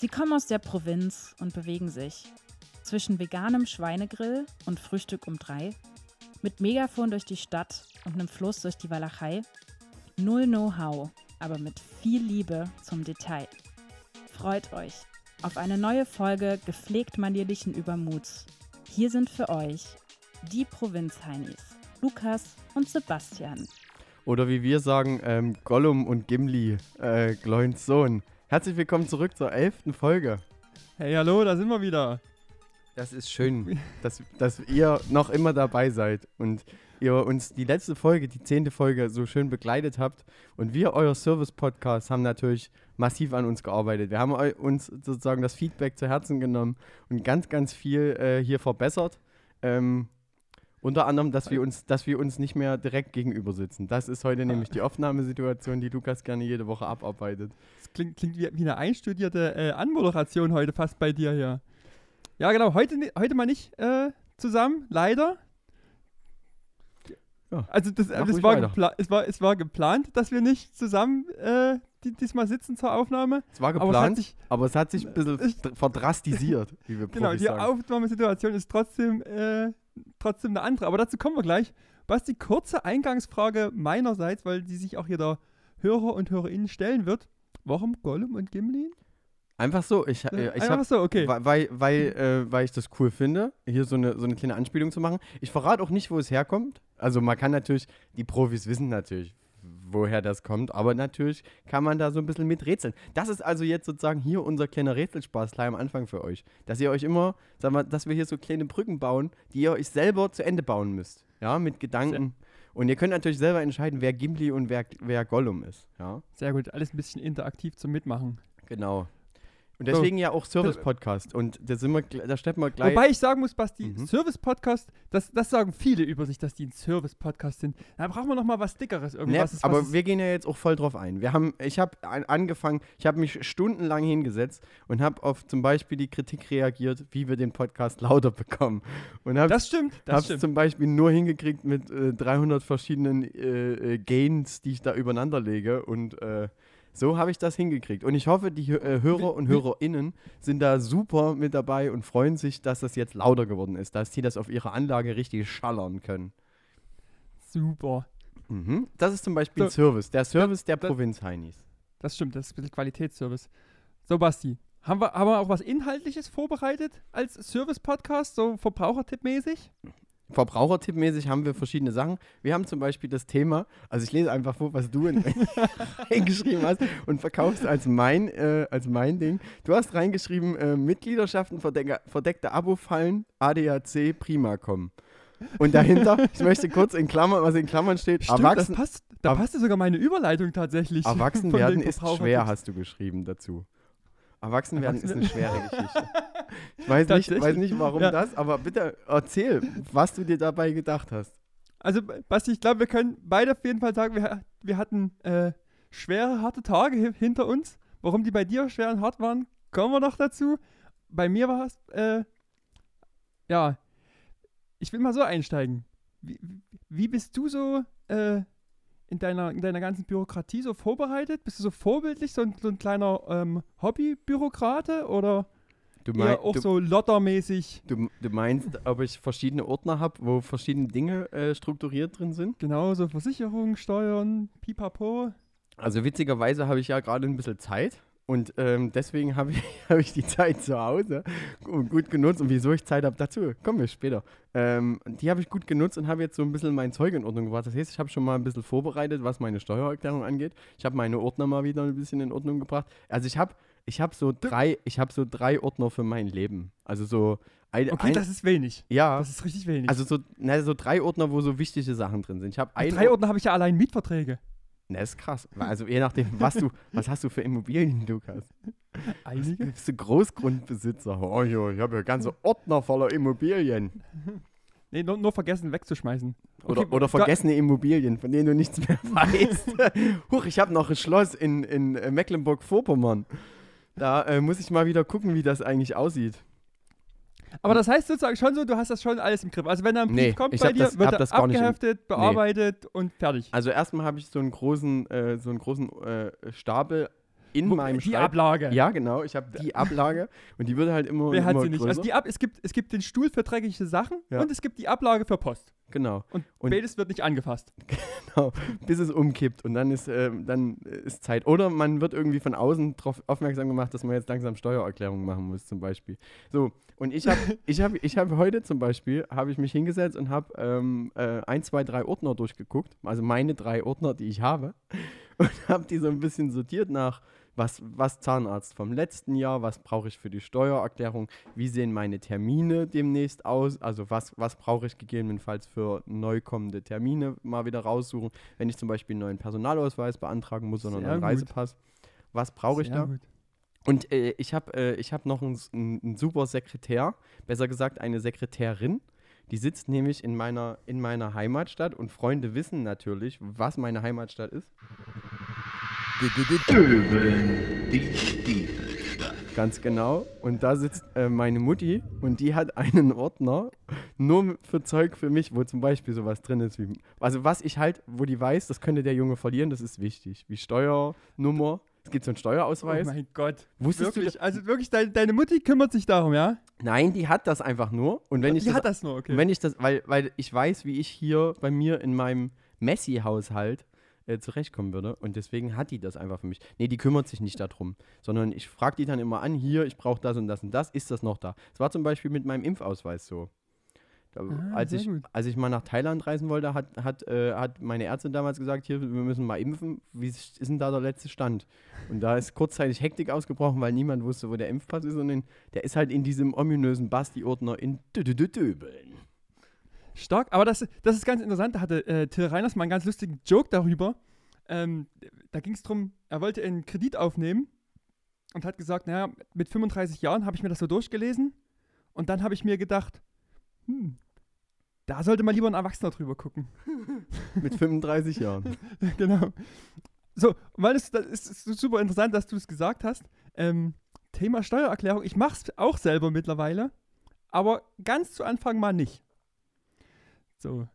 Sie kommen aus der Provinz und bewegen sich zwischen veganem Schweinegrill und Frühstück um drei, mit Megafon durch die Stadt und einem Fluss durch die Walachei. Null Know-how, aber mit viel Liebe zum Detail. Freut euch auf eine neue Folge gepflegt manierlichen Übermuts. Hier sind für euch die Provinzheinis, Lukas und Sebastian. Oder wie wir sagen, ähm, Gollum und Gimli, äh, Gloins Sohn. Herzlich willkommen zurück zur elften Folge. Hey, hallo, da sind wir wieder. Das ist schön, dass, dass ihr noch immer dabei seid und ihr uns die letzte Folge, die zehnte Folge, so schön begleitet habt. Und wir, euer Service-Podcast, haben natürlich massiv an uns gearbeitet. Wir haben uns sozusagen das Feedback zu Herzen genommen und ganz, ganz viel äh, hier verbessert. Ähm, unter anderem, dass wir, uns, dass wir uns nicht mehr direkt gegenüber sitzen. Das ist heute nämlich die Aufnahmesituation, die Lukas gerne jede Woche abarbeitet. Das klingt, klingt wie, wie eine einstudierte äh, Anmoderation heute fast bei dir hier. Ja, genau, heute, heute mal nicht äh, zusammen, leider. Ja, Also das, das war, gepla es, war, es war geplant, dass wir nicht zusammen äh, die, diesmal sitzen zur Aufnahme. Es war Aber es hat geplant, sich, aber es hat sich ein bisschen Ich- dr- verdrastisiert, wie wir genau, Profis die sagen. Aufnahmesituation ist trotzdem, äh, trotzdem eine andere. Aber dazu kommen wir gleich. Basti, kurze Eingangsfrage meinerseits, weil die sich auch jeder Hörer und Hörerinnen stellen wird. Warum Gollum und Gimli? Einfach so, ich, äh, ich Einfach habe so, okay. Weil, weil, weil, äh, weil ich das cool finde, hier so eine, so eine kleine Anspielung zu machen. Ich verrate auch nicht, wo es herkommt. Also man kann natürlich, die Profis wissen natürlich, woher das kommt, aber natürlich kann man da so ein bisschen mit rätseln. Das ist also jetzt sozusagen hier unser kleiner Rätselspaß gleich am Anfang für euch. Dass ihr euch immer, sag mal, dass wir hier so kleine Brücken bauen, die ihr euch selber zu Ende bauen müsst. Ja, mit Gedanken. Und ihr könnt natürlich selber entscheiden, wer Gimli und wer, wer Gollum ist. Ja, Sehr gut, alles ein bisschen interaktiv zum Mitmachen. genau. Und So. deswegen ja auch Service-Podcast. Und da sind wir, da steppen wir gleich. Wobei ich sagen muss, Basti, Mhm. Service-Podcast, das, das sagen viele über sich, dass die ein Service-Podcast sind. Da brauchen wir noch mal was Dickeres. Ne, Irgendwas, ist- aber was ist- wir gehen ja jetzt auch voll drauf ein. Wir haben, ich habe an, angefangen, ich habe mich stundenlang hingesetzt und habe auf zum Beispiel die Kritik reagiert, wie wir den Podcast lauter bekommen. Und habe das stimmt, das es stimmt. zum Beispiel nur hingekriegt mit äh, 300 verschiedenen äh, äh, Gains, die ich da übereinander lege. Und äh, so habe ich das hingekriegt. Und ich hoffe, die äh, Hörer und HörerInnen sind da super mit dabei und freuen sich, dass das jetzt lauter geworden ist, dass sie das auf ihrer Anlage richtig schallern können. Super. Mhm. Das ist zum Beispiel ein So, Service, der Service der da- Provinz-Heinis. Das stimmt, das ist ein bisschen Qualitätsservice. So, Basti, haben wir, haben wir auch was Inhaltliches vorbereitet als Service-Podcast, so Verbrauchertipp-mäßig? Verbrauchertippmäßig haben wir verschiedene Sachen. Wir haben zum Beispiel das Thema, also ich lese einfach vor, was du in- reingeschrieben hast und verkaufst als mein, äh, als mein Ding. Du hast reingeschrieben, äh, Mitgliederschaften, verdecker, verdeckte Abo-Fallen, ADAC, prima kommen. Und dahinter, ich möchte kurz in Klammern, was in Klammern steht, Stimmt, erwachsen, das passt, da passte sogar meine Überleitung tatsächlich. erwachsen werden den ist schwer, hast du geschrieben dazu. Erwachsen werden ist eine schwere Geschichte. Ich weiß nicht, weiß nicht warum Ja. das, aber bitte erzähl, was du dir dabei gedacht hast. Also, Basti, ich glaube, wir können beide auf jeden Fall sagen, wir, wir hatten äh, schwere, harte Tage hi- hinter uns. Warum die bei dir schwer und hart waren, kommen wir noch dazu. Bei mir war es, äh, ja, ich will mal so einsteigen. Wie, wie bist du so äh, in, deiner, in deiner ganzen Bürokratie so vorbereitet? Bist du so vorbildlich, so ein, so ein kleiner ähm, Hobbybürokrate oder Du, eher mein, auch du, so lottermäßig? Du, du meinst, ob ich verschiedene Ordner habe, wo verschiedene Dinge äh, strukturiert drin sind? Genau, so Versicherungen, Steuern, pipapo. Also witzigerweise habe ich ja gerade ein bisschen Zeit und ähm, deswegen habe ich, habe ich die Zeit zu Hause gu- gut genutzt. Und wieso ich Zeit habe, dazu kommen wir später. Ähm, die habe ich gut genutzt und habe jetzt so ein bisschen mein Zeug in Ordnung gebracht. Das heißt, ich habe schon mal ein bisschen vorbereitet, was meine Steuererklärung angeht. Ich habe meine Ordner mal wieder ein bisschen in Ordnung gebracht. Also ich habe ich habe so drei, ich habe so drei Ordner für mein Leben. Also so ein, Okay, ein, das ist wenig. ja, Das ist richtig wenig. Also so, na, so drei Ordner, wo so wichtige Sachen drin sind. Ich habe drei Ordner habe ich ja allein Mietverträge. Na, ist krass. Also je nachdem, was du, was hast du für Immobilien, Lukas? Einige. Bist du Großgrundbesitzer? Oh jo, ich habe ja ganze Ordner voller Immobilien. Nee, nur, nur vergessen wegzuschmeißen. Oder, Okay, oder vergessene Immobilien, von denen du nichts mehr weißt. Huch, ich habe noch ein Schloss in, in äh, Mecklenburg-Vorpommern. Da äh, muss ich mal wieder gucken, wie das eigentlich aussieht. Aber das heißt sozusagen schon so, du hast das schon alles im Griff. Also wenn da ein Brief Nee, kommt ich bei dir, das- wird er das abgeheftet, bearbeitet und fertig. Also erstmal habe ich so einen großen, äh, so einen großen äh, Stapel in Wo- meinem die Schreib- Ablage. Ja, genau. Ich habe die Ablage und die wird halt immer, Wer immer hat sie nicht? größer. Also die Ab es, gibt, es gibt den Stuhl für dreckige Sachen Ja. und es gibt die Ablage für Post. genau. Und, Und- beides wird nicht angefasst. Genau, bis es umkippt und dann ist, ähm, dann ist Zeit. Oder man wird irgendwie von außen darauf aufmerksam gemacht, dass man jetzt langsam Steuererklärung machen muss, zum Beispiel. So, und ich habe ich hab, ich hab heute zum Beispiel, habe ich mich hingesetzt und habe ähm, äh, ein, zwei, drei Ordner durchgeguckt, also meine drei Ordner, die ich habe, und habe die so ein bisschen sortiert nach, was, was Zahnarzt vom letzten Jahr, was brauche ich für die Steuererklärung, wie sehen meine Termine demnächst aus, also was, was brauche ich gegebenenfalls für neu kommende Termine mal wieder raussuchen, wenn ich zum Beispiel einen neuen Personalausweis beantragen muss oder einen. Reisepass. Was brauche ich Sehr da? gut. Und äh, ich habe äh, ich hab noch einen, einen super Sekretär, besser gesagt eine Sekretärin. Die sitzt nämlich in meiner, in meiner Heimatstadt und Freunde wissen natürlich, was meine Heimatstadt ist. Ganz genau. Und da sitzt äh, meine Mutti und die hat einen Ordner nur für Zeug für mich, wo zum Beispiel sowas drin ist wie. Also was ich halt, wo die weiß, das könnte der Junge verlieren, das ist wichtig. Wie Steuernummer. Es gibt so einen Oh Steuerausweis. mein Gott. Wusstest du Wirklich, also wirklich, dein, deine Mutti kümmert sich darum, ja? Nein, die hat das einfach nur. Und wenn ich Die das, hat das nur, okay. wenn ich das, weil, weil ich weiß, wie ich hier bei mir in meinem Messi-Haushalt äh, zurechtkommen würde. Und deswegen hat die das einfach für mich. Nee, die kümmert sich nicht darum, sondern ich frage die dann immer an, hier, ich brauche das und das und das, ist das noch da? Es war zum Beispiel mit meinem Impfausweis so. Da, Ah, als, ich, gut. als ich mal nach Thailand reisen wollte, hat, hat, äh, hat meine Ärztin damals gesagt, hier, wir müssen mal impfen. Wie ist denn da der letzte Stand? Und da ist kurzzeitig Hektik ausgebrochen, weil niemand wusste, wo der Impfpass ist. Und in, der ist halt in diesem ominösen Basti-Ordner in Dö- Dö- Dö- Döbeln. Stark, aber das, das ist ganz interessant. Da hatte äh, Till Reiners mal einen ganz lustigen Joke darüber. Ähm, da ging es darum, er wollte einen Kredit aufnehmen und hat gesagt, naja, mit 35 Jahren habe ich mir das so durchgelesen und dann habe ich mir gedacht, hm, da sollte mal lieber ein Erwachsener drüber gucken. Mit 35 Jahren. genau. So, weil es das ist, super interessant, dass du es gesagt hast. Ähm, Thema Steuererklärung. Ich mache es auch selber mittlerweile, aber ganz zu Anfang mal nicht. So.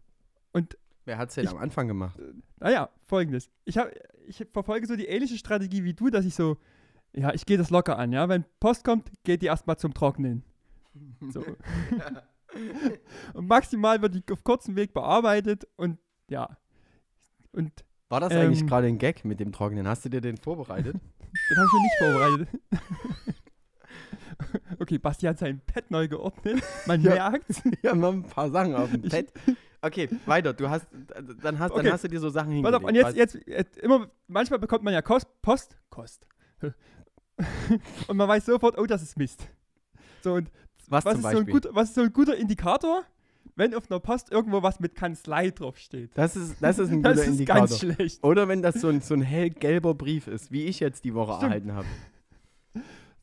Und Wer hat es denn Ich- am Anfang gemacht? naja, folgendes. Ich, hab, ich verfolge so die ähnliche Strategie wie du, dass ich so, ja, ich gehe das locker an, ja. Wenn Post kommt, geht die erstmal zum Trocknen. So. und maximal wird die auf kurzem Weg bearbeitet und ja. Und War das Ähm, eigentlich gerade ein Gag mit dem Trocknen? Hast du dir den vorbereitet? den habe ich mir nicht vorbereitet. okay, Basti hat sein Pad neu geordnet. Man Ja. merkt. ja, noch ein paar Sachen auf dem Ich- Pad. Okay, weiter. Du hast, dann hast, Okay. dann hast du dir so Sachen Pass hingelegt. auf, und jetzt, jetzt, jetzt immer, manchmal bekommt man ja Kost, Post, Kost. und man weiß sofort, oh, das ist Mist. So, und was, was ist, so gut, was ist so ein guter Indikator, wenn auf einer Post irgendwo was mit Kanzlei draufsteht? das, ist, das ist ein Das guter ist Indikator. ganz schlecht. Oder wenn das so ein, so ein hellgelber Brief ist, wie ich jetzt die Woche Stimmt. erhalten habe.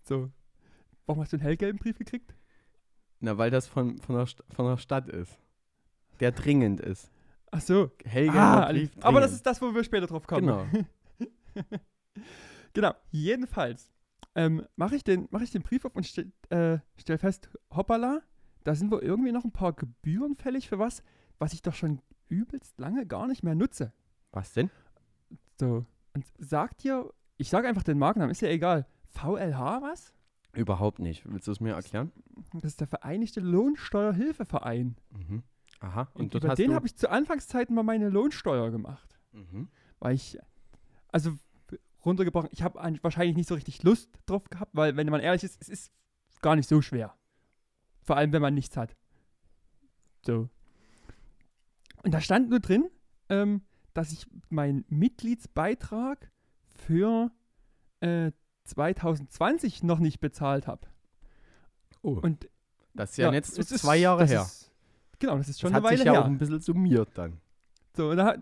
So. Warum hast du einen hellgelben Brief gekriegt? Na, weil das von, von, der, St- von der Stadt ist. Der dringend ist. Ach so. Hellgelber Ah, Brief. aber das dringend. ist das, wo wir später drauf kommen. Genau. Genau, jedenfalls ähm, mache ich, den- mach ich den Brief auf und stell, äh, stell fest, hoppala, da sind wohl irgendwie noch ein paar Gebühren fällig für was, was ich doch schon übelst lange gar nicht mehr nutze. Was denn? So, und sagt dir, ich sage einfach den Markennamen, ist ja egal, VLH was? Überhaupt nicht. Willst du es mir erklären? Das ist der Vereinigte Lohnsteuerhilfeverein. Mhm. Aha. Und, Und, über den habe ich zu Anfangszeiten mal meine Lohnsteuer gemacht. Mhm. weil ich, also runtergebrochen, ich habe wahrscheinlich nicht so richtig Lust drauf gehabt, weil, wenn man ehrlich ist, es ist gar nicht so schwer. Vor allem, wenn man nichts hat. So. Und da stand nur drin, ähm, dass ich meinen Mitgliedsbeitrag für äh, 2020 noch nicht bezahlt habe. Oh, Und das ist ja, jetzt so ist- zwei Jahre her. Ist, genau, das ist schon das eine hat Weile sich ja her. auch ein bisschen summiert dann. So, und da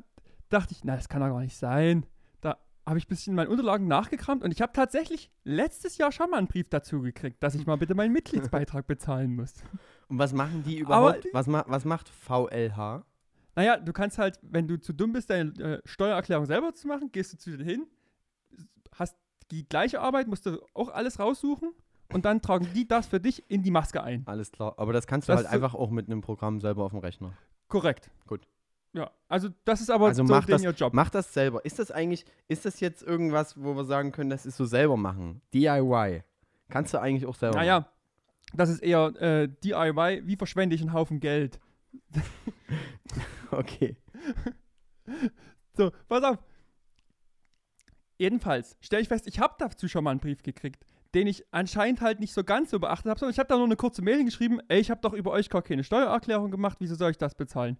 dachte ich, na, das kann doch gar nicht sein. Da habe ich ein bisschen in meinen Unterlagen nachgekramt und ich habe tatsächlich letztes Jahr schon mal einen Brief dazu gekriegt, dass ich mal bitte meinen Mitgliedsbeitrag bezahlen muss. Und was machen die Aber- überhaupt? was, ma was macht VLH? Naja, du kannst halt, wenn du zu dumm bist, deine äh, Steuererklärung selber zu machen, gehst du zu denen hin, die gleiche Arbeit, musst du auch alles raussuchen und dann tragen die das für dich in die Maske ein. Alles klar. Aber das kannst du Das halt einfach auch mit einem Programm selber auf dem Rechner. Korrekt. Gut. Ja, also das ist aber Also so mach den das- ihr Job. Mach das selber. Ist das eigentlich, ist das jetzt irgendwas, wo wir sagen können, das ist so selber machen? DIY. Kannst du eigentlich auch selber machen? Naja, das ist eher äh, DIY, wie verschwende ich einen Haufen Geld. Okay. So, pass auf. Jedenfalls, stelle ich fest, ich habe dazu schon mal einen Brief gekriegt, den ich anscheinend halt nicht so ganz so beachtet habe, sondern ich habe da nur eine kurze Mail geschrieben, ey, ich habe doch über euch gar keine Steuererklärung gemacht, wieso soll ich das bezahlen?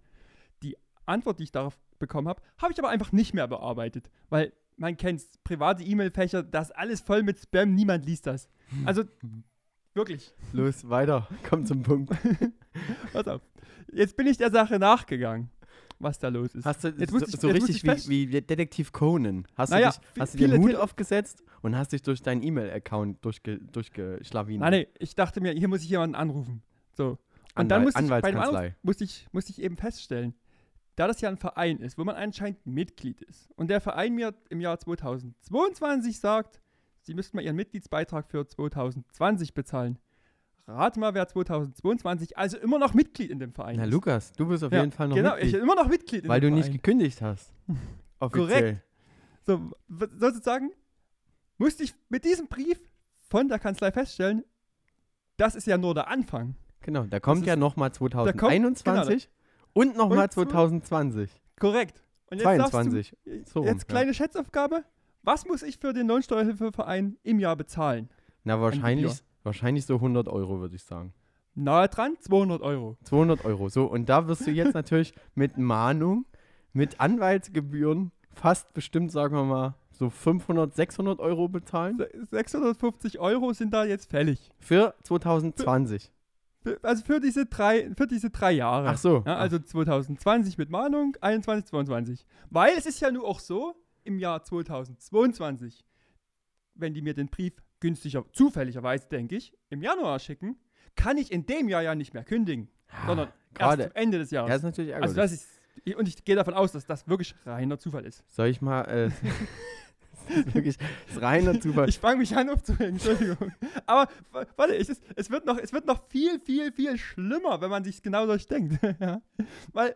Die Antwort, die ich darauf bekommen habe, habe ich aber einfach nicht mehr bearbeitet, weil man kennt private E-Mail-Fächer, das ist alles voll mit Spam, niemand liest das. Also, wirklich. Los, weiter. Komm zum Punkt. Pass auf. Jetzt bin ich der Sache nachgegangen, was da los ist. Hast du Jetzt so, ich- so richtig wie, wie Detektiv Conan? Hast Naja, du, dich, hast du dir den viele Hut Tele- aufgesetzt und hast dich durch deinen E-Mail-Account durchge, durchgeschlawinert? Nein, nee, ich dachte mir, hier muss ich jemanden anrufen. So. Und Anwalt- dann musste ich, bei dem Anruf musste ich, musste ich eben feststellen, da das ja ein Verein ist, wo man anscheinend Mitglied ist und der Verein mir im Jahr 2022 sagt, sie müssten mal ihren Mitgliedsbeitrag für 2020 bezahlen. Rate mal, wer 2022 also immer noch Mitglied in dem Verein Na, ist. Lukas, du bist auf Ja, jeden Fall noch genau, ich Mitglied, bin immer noch Mitglied in weil du dem nicht Verein. gekündigt hast. Offiziell. So, w- sozusagen musste ich mit diesem Brief von der Kanzlei feststellen, das ist ja nur der Anfang. Genau, da kommt ist- ja nochmal kommt- 2021 und nochmal Und zwo- 2020. Korrekt. Und jetzt darfst 22. Du, So rum, jetzt ja. kleine Schätzaufgabe. Was muss ich für den Lohnsteuerhilfeverein im Jahr bezahlen? Na, wahrscheinlich. Wahrscheinlich so 100 Euro, würde ich sagen. Nahe dran, 200 Euro. 200 Euro. So, und da wirst du jetzt natürlich mit Mahnung, mit Anwaltsgebühren fast bestimmt, sagen wir mal, so 500, 600 Euro bezahlen. Se- 650 Euro sind da jetzt fällig. Für 2020. Für, also für diese drei, für diese drei Jahre. Ach so. Ja, also 2020 mit Mahnung, 21, 22. Weil es ist ja nur auch so, im Jahr 2022, wenn die mir den Brief günstiger, zufälligerweise denke ich, im Januar schicken, kann ich in dem Jahr ja nicht mehr kündigen, sondern erst Gerade. zum Ende des Jahres. Ja, ist natürlich ärgerlich. also das ist, und ich gehe davon aus, dass das wirklich reiner Zufall ist. Soll ich mal, äh, das ist wirklich das ist reiner Zufall. Ich fange mich an aufzuhängen, Entschuldigung. Aber warte, es, ist, es, wird noch, es wird noch viel, viel, viel schlimmer, wenn man sich genau durchdenkt. ja. Weil,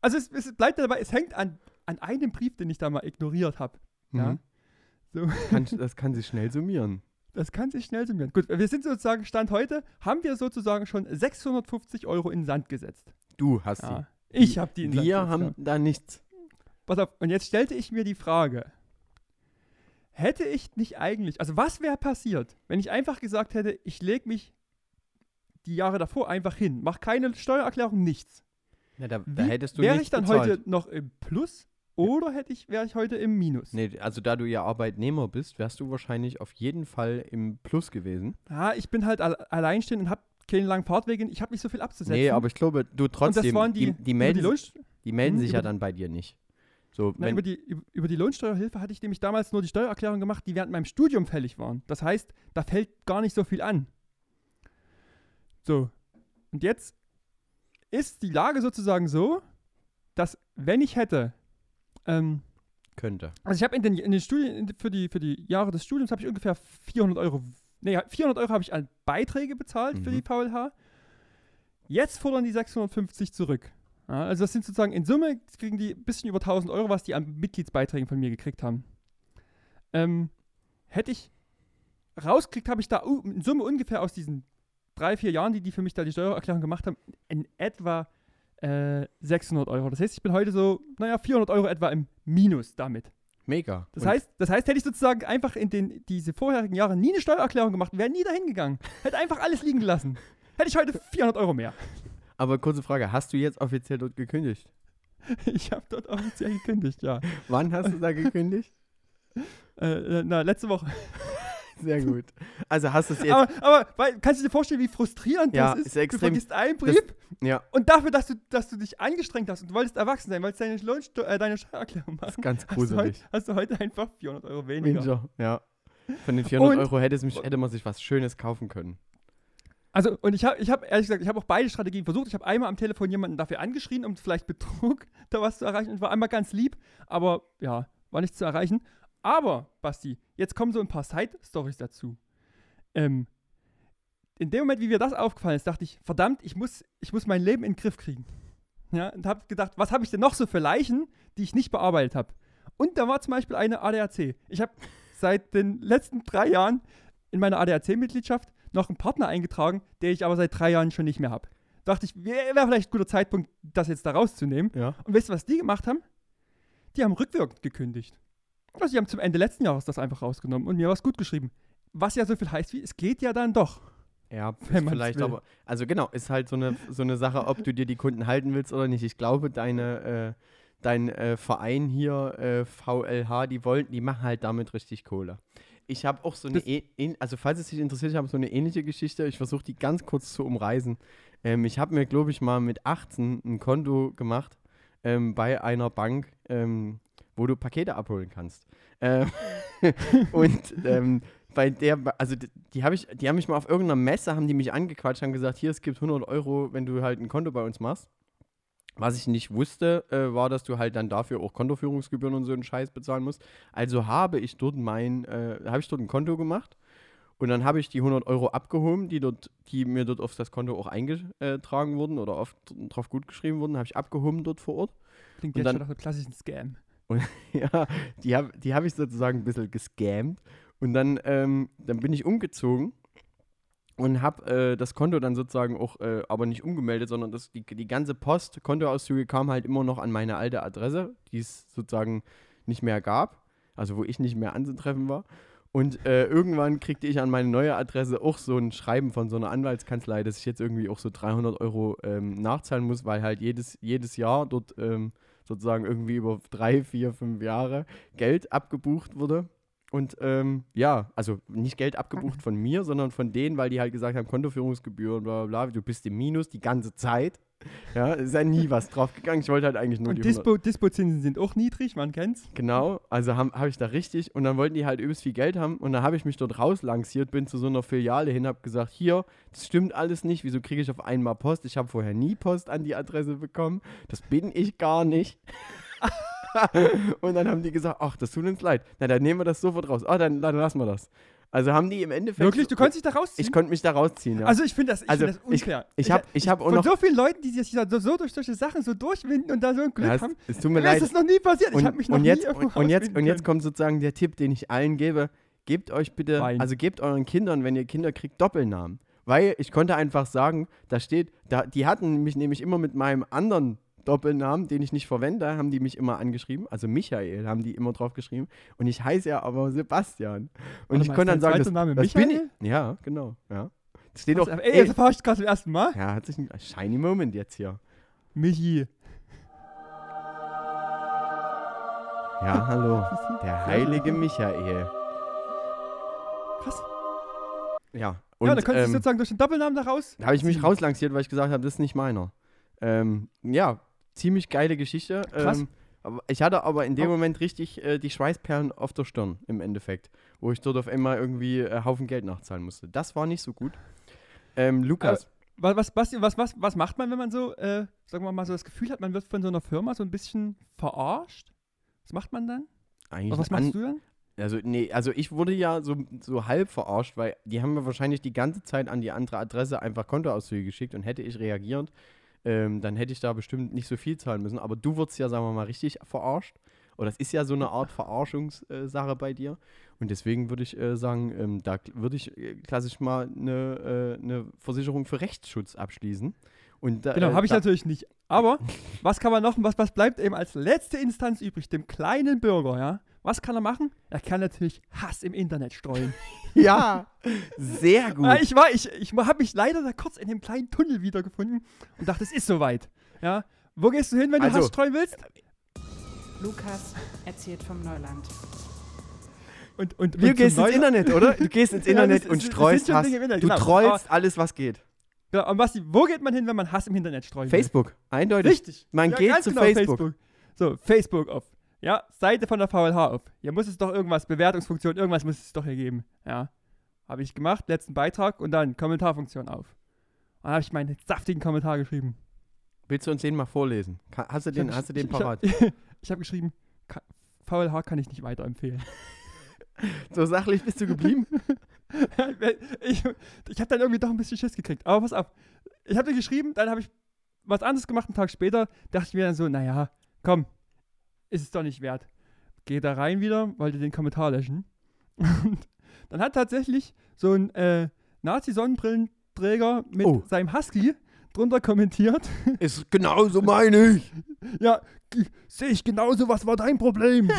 also es, es bleibt ja dabei, es hängt an, an einem Brief, den ich da mal ignoriert habe. Ja. So, Kann, das kann sich schnell summieren. das kann sich schnell summieren. Gut, wir sind sozusagen, Stand heute, haben wir sozusagen schon 650 Euro in den Sand gesetzt. Du hast Ja. sie. Ich habe die in den Sand Wir gesetzt, haben ja. da nichts. Pass auf, und jetzt stellte ich mir die Frage, hätte ich nicht eigentlich, also was wäre passiert, wenn ich einfach gesagt hätte, ich lege mich die Jahre davor einfach hin, mache keine Steuererklärung, nichts. Ja, da, da hättest du wäre ich dann bezahlt. heute noch im Plus oder hätte ich, wäre ich heute im Minus? Nee, also da du ja Arbeitnehmer bist, wärst du wahrscheinlich auf jeden Fall im Plus gewesen. Ja, ich bin halt al alleinstehend und habe keine langen Fahrtwege, ich habe nicht so viel abzusetzen. Nee, aber ich glaube, du und trotzdem, das waren die, die, die melden, die, die melden sich über ja dann bei dir nicht. So, Nein, wenn, über, die, über die Lohnsteuerhilfe hatte ich nämlich damals nur die Steuererklärung gemacht, die während meinem Studium fällig waren. Das heißt, da fällt gar nicht so viel an. So. Und jetzt ist die Lage sozusagen so, dass wenn ich hätte, ähm, könnte. also ich habe in den, in den Studien, für, die, für die Jahre des Studiums habe ich ungefähr 400 Euro, nee, 400 Euro habe ich an Beiträge bezahlt für Mhm. die VLH. Jetzt fordern die 650 zurück. Ja, also das sind sozusagen in Summe kriegen die ein bisschen über 1000 Euro, was die an Mitgliedsbeiträgen von mir gekriegt haben. Ähm, hätte ich rausgekriegt, habe ich da in Summe ungefähr aus diesen drei, vier Jahren, die die für mich da die Steuererklärung gemacht haben, in etwa äh, 600 Euro. Das heißt, ich bin heute so, naja, 400 Euro etwa im Minus damit. Mega. Das Und heißt, das heißt, hätte ich sozusagen einfach in den, diese vorherigen Jahre nie eine Steuererklärung gemacht, wäre nie dahin gegangen. Hätte einfach alles liegen gelassen. Hätte ich heute 400 Euro mehr. Aber kurze Frage, hast du jetzt offiziell dort gekündigt? Ich habe dort offiziell gekündigt, ja. Wann hast du da gekündigt? Äh, na, letzte Woche. Sehr gut. Also hast du es jetzt. Aber, aber weil, kannst du dir vorstellen, wie frustrierend Ja, das ist? ist extrem- Du vergisst einen Brief ja, und dafür, dass du, dass du dich angestrengt hast und du wolltest erwachsen sein, weil es deine, äh, deine Steuererklärung das machen. ist ganz Hast du, heute, gruselig. hast du heute einfach 400 Euro weniger. Weniger. Ja. Von den 400 Und- Euro hätte, es mich, hätte man sich was Schönes kaufen können. Also, und ich habe, ich hab, ehrlich gesagt, ich habe auch beide Strategien versucht. Ich habe einmal am Telefon jemanden dafür angeschrien, um vielleicht Betrug da was zu erreichen. Und war einmal ganz lieb, aber ja, war nichts zu erreichen. Aber, Basti, jetzt kommen so ein paar Side-Stories dazu. Ähm, in dem Moment, wie mir das aufgefallen ist, dachte ich, verdammt, ich muss, ich muss mein Leben in den Griff kriegen. Ja, und habe gedacht, was habe ich denn noch so für Leichen, die ich nicht bearbeitet habe? Und da war zum Beispiel eine ADAC. Ich habe seit den letzten drei Jahren in meiner ADAC-Mitgliedschaft noch einen Partner eingetragen, der ich aber seit drei Jahren schon nicht mehr habe. Dachte ich, wäre wär vielleicht ein guter Zeitpunkt, das jetzt da rauszunehmen. Ja. Und wisst ihr, was die gemacht haben? Die haben rückwirkend gekündigt. Also die haben zum Ende letzten Jahres das einfach rausgenommen und mir was gut geschrieben. Was ja so viel heißt wie, es geht ja dann doch. Ja, vielleicht aber, also genau, ist halt so eine, so eine Sache, ob du dir die Kunden halten willst oder nicht. Ich glaube, deine, äh, dein äh, Verein hier, äh, VLH, die wollten, die machen halt damit richtig Kohle. Ich habe auch so eine, e also falls es dich interessiert, ich habe so eine ähnliche Geschichte. Ich versuche die ganz kurz zu umreißen. Ähm, ich habe mir, glaube ich, mal mit 18 ein Konto gemacht ähm, bei einer Bank, ähm, wo du Pakete abholen kannst. Ähm, und ähm, bei der, also d- die, habe ich, die haben mich mal auf irgendeiner Messe, haben die mich angequatscht, haben gesagt, hier, es gibt 100 Euro, wenn du halt ein Konto bei uns machst. Was ich nicht wusste, äh, war, dass du halt dann dafür auch Kontoführungsgebühren und so einen Scheiß bezahlen musst. Also habe ich dort mein, äh, habe ich dort ein Konto gemacht und dann habe ich die 100 Euro abgehoben, die, dort, die mir dort auf das Konto auch eingetragen wurden oder oft drauf gut geschrieben wurden, habe ich abgehoben dort vor Ort. Klingt Und jetzt dann- schon nach einem klassischen Scam. ja, die habe die hab ich sozusagen ein bisschen gescammt. Und dann, ähm, dann bin ich umgezogen und habe äh, das Konto dann sozusagen auch, äh, aber nicht umgemeldet, sondern das, die, die ganze Post, Kontoauszüge kam halt immer noch an meine alte Adresse, die es sozusagen nicht mehr gab, also wo ich nicht mehr anzutreffen war. Und äh, irgendwann kriegte ich an meine neue Adresse auch so ein Schreiben von so einer Anwaltskanzlei, dass ich jetzt irgendwie auch so 300 Euro ähm, nachzahlen muss, weil halt jedes, jedes Jahr dort ähm, sozusagen irgendwie über drei, vier, fünf Jahre Geld abgebucht wurde. Und ähm, ja, also nicht Geld abgebucht von mir, sondern von denen, weil die halt gesagt haben, Kontoführungsgebühren, bla bla bla, du bist im Minus die ganze Zeit. Ja, ist ja nie was draufgegangen. Ich wollte halt eigentlich nur Und die 100 Dispo, Dispozinsen sind auch niedrig, man kennt's. Genau, also habe hab ich da richtig und dann wollten die halt übelst viel Geld haben und dann habe ich mich dort rauslanciert, bin zu so einer Filiale hin, habe gesagt, hier, das stimmt alles nicht, wieso kriege ich auf einmal Post? Ich habe vorher nie Post an die Adresse bekommen, das bin ich gar nicht. und dann haben die gesagt, ach, das tut uns leid. Na, dann nehmen wir das sofort raus. Ah, dann, dann lassen wir das. Also haben die im Endeffekt... Wirklich? Du konntest dich da rausziehen? Ich konnte mich da rausziehen, ja. Also ich finde das, ich Also, find das unfair. ich habe ich hab auch Von noch... so vielen Leuten, die sich da so, durch solche Sachen so durchwinden und da so ein Glück Ja, es, haben, es tut mir leid. ist das noch nie passiert. Und, ich habe mich noch und, nie jetzt, irgendwo und, und, jetzt, und jetzt kommt sozusagen der Tipp, den ich allen gebe. Gebt euch bitte, Wein. also gebt euren Kindern, wenn ihr Kinder kriegt, Doppelnamen. Weil ich konnte einfach sagen, da steht, da, die hatten mich nämlich immer mit meinem anderen Doppelnamen, den ich nicht verwende, haben die mich immer angeschrieben. Also Michael haben die immer drauf geschrieben. Und ich heiße ja aber Sebastian. Und Warte ich mal, konnte dann sagen, das, Name das bin ich. Michael? Ja, genau. Ja. Das steht doch. Was, ey, das erfahre ich gerade zum ersten Mal. ja, hat sich ein shiny Moment jetzt hier. Michi. Ja, hallo. Der heilige Michael. Krass. Ja. ja, da konntest du ähm, sozusagen durch den Doppelnamen da raus. Da habe ich mich rauslanciert, weil ich gesagt habe, das ist nicht meiner. Ähm, ja, ziemlich geile Geschichte. Krass. Ähm, aber ich hatte aber in dem Aber- Moment richtig äh, die Schweißperlen auf der Stirn im Endeffekt, wo ich dort auf einmal irgendwie äh, Haufen Geld nachzahlen musste. Das war nicht so gut. Ähm, Lukas, Was, was, Basti, was, was, was macht man, wenn man so, äh, sagen wir mal, so das Gefühl hat, man wird von so einer Firma so ein bisschen verarscht? Was macht man dann? eigentlich Oder was machst du dann? Also, nee, also ich wurde ja so, so halb verarscht, weil die haben mir wahrscheinlich die ganze Zeit an die andere Adresse einfach Kontoauszüge geschickt und hätte ich reagiert, ähm, dann hätte ich da bestimmt nicht so viel zahlen müssen. Aber du wurdest ja, sagen wir mal, richtig verarscht. Oder das ist ja so eine Art Verarschungssache bei dir. Und deswegen würde ich äh, sagen, ähm, da würde ich äh, klassisch mal eine, äh, eine Versicherung für Rechtsschutz abschließen. Und da, Genau, äh, habe ich natürlich nicht. Aber was kann man noch, was, was bleibt eben als letzte Instanz übrig, dem kleinen Bürger, ja? Was kann er machen? Er kann natürlich Hass im Internet streuen. Ja, sehr gut. Ich war, ich, ich habe mich leider da kurz in dem kleinen Tunnel wiedergefunden und dachte, es ist soweit. Ja? Wo gehst du hin, wenn du Also- Hass streuen willst? Lukas erzählt vom Neuland. Und, und, Du und zum gehst ins Neuland- Internet, oder? Du gehst ins Ja, Internet das- und streust Hass. Dinge im Internet, Du genau. trollst alles, was geht. Ja, und Basti, wo geht man hin, wenn man Hass im Internet streuen will? Facebook, eindeutig. Richtig. Man ja, geht zu genau, Facebook. So, Facebook auf. Ja, Seite von der VLH auf. Hier muss es doch irgendwas, Bewertungsfunktion, irgendwas muss es doch hier geben. Ja. Habe ich gemacht, letzten Beitrag und dann Kommentarfunktion auf. Und dann habe ich meinen saftigen Kommentar geschrieben. Willst du uns den mal vorlesen? Hast du den, hast du den ich, parat? Ich, ich, ich habe geschrieben, VLH kann ich nicht weiterempfehlen. So sachlich bist du geblieben? ich ich habe dann irgendwie doch ein bisschen Schiss gekriegt. Aber pass auf. Ich habe dir geschrieben, dann habe ich was anderes gemacht, einen Tag später, dachte ich mir dann so, naja, komm, ist es doch nicht wert. Gehe da rein wieder, wollte den Kommentar löschen. Und dann hat tatsächlich so ein äh, Nazi-Sonnenbrillenträger mit Oh. seinem Husky drunter kommentiert. Ist genauso meine ich. ja, sehe ich genauso, was war dein Problem?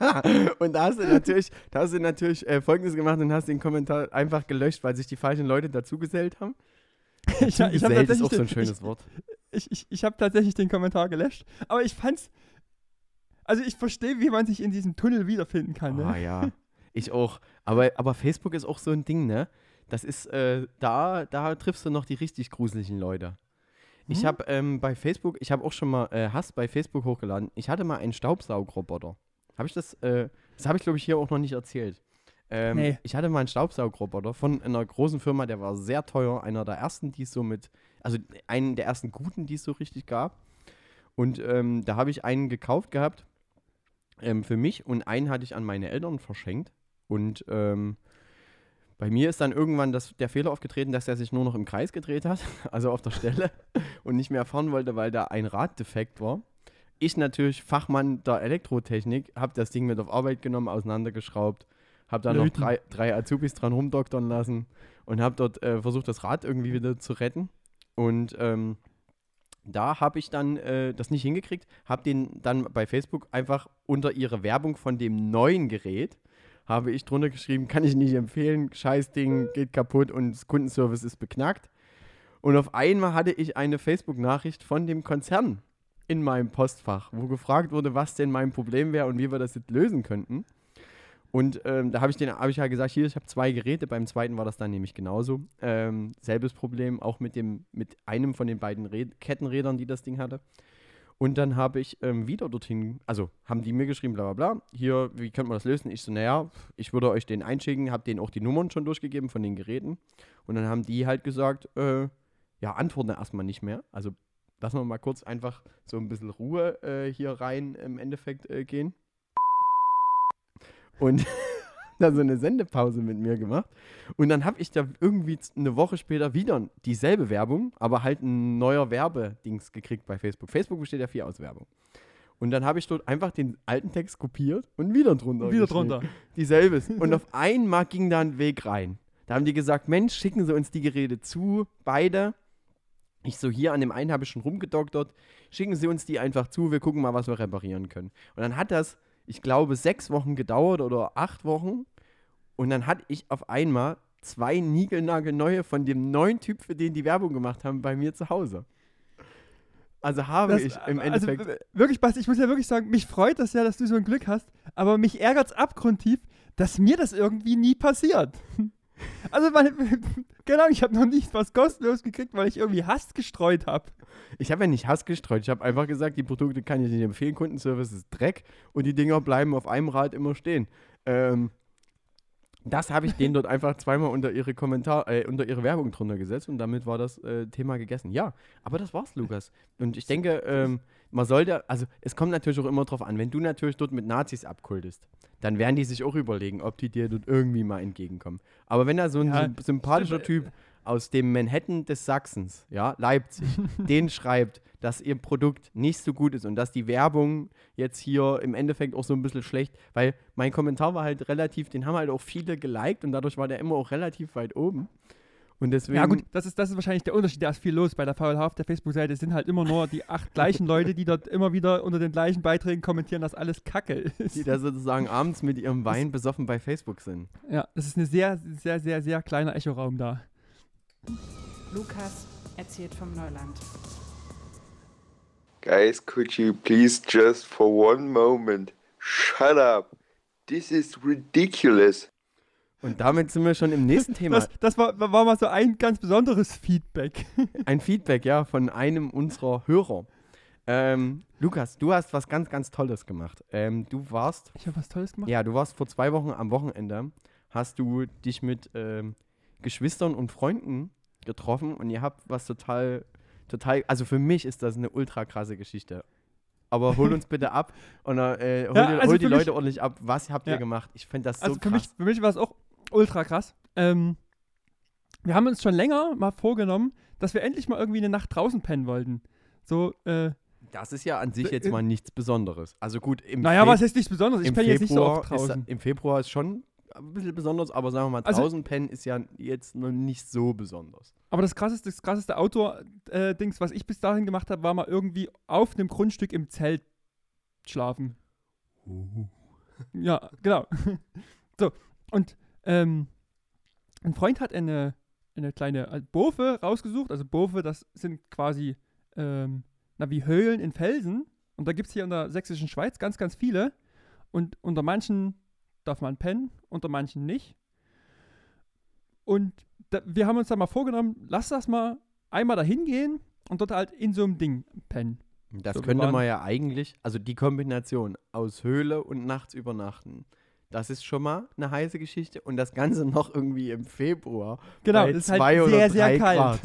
und da hast du natürlich, da hast du natürlich äh, Folgendes gemacht und hast den Kommentar einfach gelöscht, weil sich die falschen Leute dazugesellt haben. ich ha- ich habe tatsächlich, auch so ein den- schönes Wort. ich, ich, ich habe tatsächlich den Kommentar gelöscht. Aber ich fand's. Also ich verstehe, wie man sich in diesem Tunnel wiederfinden kann. Ne? Ah ja, ich auch. Aber, aber Facebook ist auch so ein Ding, ne? Das ist, äh, da, da triffst du noch die richtig gruseligen Leute. Ich Hm? habe ähm, bei Facebook, ich habe auch schon mal äh, Hass bei Facebook hochgeladen. Ich hatte mal einen Staubsaugroboter. Habe ich das, äh, das habe ich glaube ich hier auch noch nicht erzählt. Ähm, Nee. Ich hatte mal einen Staubsaugroboter von einer großen Firma, der war sehr teuer, einer der ersten, die es so mit, also einen der ersten guten, die es so richtig gab. Und ähm, da habe ich einen gekauft gehabt ähm, für mich und einen hatte ich an meine Eltern verschenkt. Und ähm, bei mir ist dann irgendwann das, der Fehler aufgetreten, dass er sich nur noch im Kreis gedreht hat, also auf der Stelle und nicht mehr fahren wollte, weil da ein Rad defekt war. Ich natürlich, Fachmann der Elektrotechnik, habe das Ding mit auf Arbeit genommen, auseinandergeschraubt, habe dann noch Löten. drei, drei Azubis dran rumdoktern lassen und habe dort äh, versucht, das Rad irgendwie wieder zu retten. Und ähm, da habe ich dann äh, das nicht hingekriegt, habe den dann bei Facebook einfach unter ihre Werbung von dem neuen Gerät, habe ich drunter geschrieben, kann ich nicht empfehlen, scheiß Ding, geht kaputt und Kundenservice ist beknackt. Und auf einmal hatte ich eine Facebook-Nachricht von dem Konzern in meinem Postfach, wo gefragt wurde, was denn mein Problem wäre und wie wir das jetzt lösen könnten. Und ähm, da habe ich, den- hab ich ja gesagt, hier, ich habe zwei Geräte, beim zweiten war das dann nämlich genauso. Ähm, selbes Problem, auch mit, dem, mit einem von den beiden Räd Kettenrädern, die das Ding hatte. Und dann habe ich ähm, wieder dorthin, also haben die mir geschrieben, bla bla bla, hier, wie könnte man das lösen? Ich so, naja, ich würde euch den einschicken, habe denen auch die Nummern schon durchgegeben von den Geräten. Und dann haben die halt gesagt, äh, ja, antworten erstmal nicht mehr. Also lassen wir mal kurz einfach so ein bisschen Ruhe äh, hier rein im Endeffekt äh, gehen. Und dann so eine Sendepause mit mir gemacht. Und dann habe ich da irgendwie eine Woche später wieder dieselbe Werbung, aber halt ein neuer Werbedings gekriegt bei Facebook. Facebook besteht ja viel aus Werbung. Und dann habe ich dort einfach den alten Text kopiert und wieder drunter. Wieder drunter. Dieselbes. Und auf einmal ging da ein Weg rein. Da haben die gesagt, Mensch, schicken Sie uns die Geräte zu, beide. Ich so, hier an dem einen habe ich schon rumgedoktert. Schicken Sie uns die einfach zu, wir gucken mal, was wir reparieren können. Und dann hat das, ich glaube, sechs Wochen gedauert oder acht Wochen. Und dann hatte ich auf einmal zwei niegelnagelneue von dem neuen Typ, für den die Werbung gemacht haben, bei mir zu Hause. Also habe Das- ich im also, Endeffekt. w- wirklich, Basti, ich muss ja wirklich sagen, mich freut das ja, dass du so ein Glück hast, aber mich ärgert es abgrundtief, dass mir das irgendwie nie passiert. Also, meine, genau, ich habe noch nicht was kostenlos gekriegt, weil ich irgendwie Hass gestreut habe. Ich habe ja nicht Hass gestreut. Ich habe einfach gesagt, die Produkte kann ich nicht empfehlen. Kundenservice ist Dreck und die Dinger bleiben auf einem Rad immer stehen. Ähm, das habe ich denen dort einfach zweimal unter ihre Kommentar, äh, unter ihre Werbung drunter gesetzt und damit war das äh, Thema gegessen. Ja, aber das war's, Lukas. Und ich denke, ähm, man sollte, also es kommt natürlich auch immer drauf an, wenn du natürlich dort mit Nazis abkultest, dann werden die sich auch überlegen, ob die dir dort irgendwie mal entgegenkommen. Aber wenn da so ein Ja, symp- sympathischer Typ aus dem Manhattan des Sachsens, ja, Leipzig, den schreibt, dass ihr Produkt nicht so gut ist und dass die Werbung jetzt hier im Endeffekt auch so ein bisschen schlecht, weil mein Kommentar war halt relativ, den haben halt auch viele geliked und dadurch war der immer auch relativ weit oben. Und deswegen. Ja, gut, das ist, das ist wahrscheinlich der Unterschied. Da ist viel los. Bei der VLH auf der Facebook-Seite sind halt immer nur die acht gleichen Leute, die dort immer wieder unter den gleichen Beiträgen kommentieren, dass alles Kacke ist. Die da sozusagen abends mit ihrem Wein besoffen bei Facebook sind. Ja, das ist ein sehr, sehr, sehr, sehr kleiner Echoraum da. Lukas erzählt vom Neuland. Guys, could you please just for one moment shut up? This is ridiculous. Und damit sind wir schon im nächsten Thema. Das, das war, war mal so ein ganz besonderes Feedback. Ein Feedback, ja, von einem unserer Hörer. Ähm, Lukas, du hast was ganz, ganz Tolles gemacht. Ähm, du warst Ich habe was Tolles gemacht. Ja, du warst vor zwei Wochen am Wochenende, hast du dich mit ähm, Geschwistern und Freunden getroffen und ihr habt was total, total, also für mich ist das eine ultra krasse Geschichte. Aber hol uns bitte ab und äh, hol, Ja, die, also hol die Leute ordentlich ab. Was habt ihr Ja. gemacht? Ich finde das so also für krass. mich, für mich war es auch ultra krass. Ähm, wir haben uns schon länger mal vorgenommen, dass wir endlich mal irgendwie eine Nacht draußen pennen wollten. So, äh, Das ist ja an sich Äh, jetzt äh, mal nichts Besonderes. Also gut, im, naja, Fe was ist nichts Besonderes? Ich penne jetzt nicht so oft ist, draußen. Im Februar ist schon ein bisschen besonders, aber sagen wir mal, Also- draußen pennen ist ja jetzt noch nicht so besonders. Aber das krasseste, das krasseste Outdoor-Dings, was ich bis dahin gemacht habe, war mal irgendwie auf einem Grundstück im Zelt schlafen. Ja, genau. so, und ähm, ein Freund hat eine, eine kleine äh, Bofe rausgesucht. Also Bofe, das sind quasi ähm, na, wie Höhlen in Felsen. Und da gibt es hier in der sächsischen Schweiz ganz, ganz viele. Und unter manchen darf man pennen, unter manchen nicht. Und da, wir haben uns dann mal vorgenommen, lass das mal einmal dahin gehen und dort halt in so einem Ding pennen. Das So, könnte man ja eigentlich, also die Kombination aus Höhle und nachts übernachten, das ist schon mal eine heiße Geschichte und das Ganze noch irgendwie im Februar. Genau, das ist halt sehr, sehr kalt. Grad.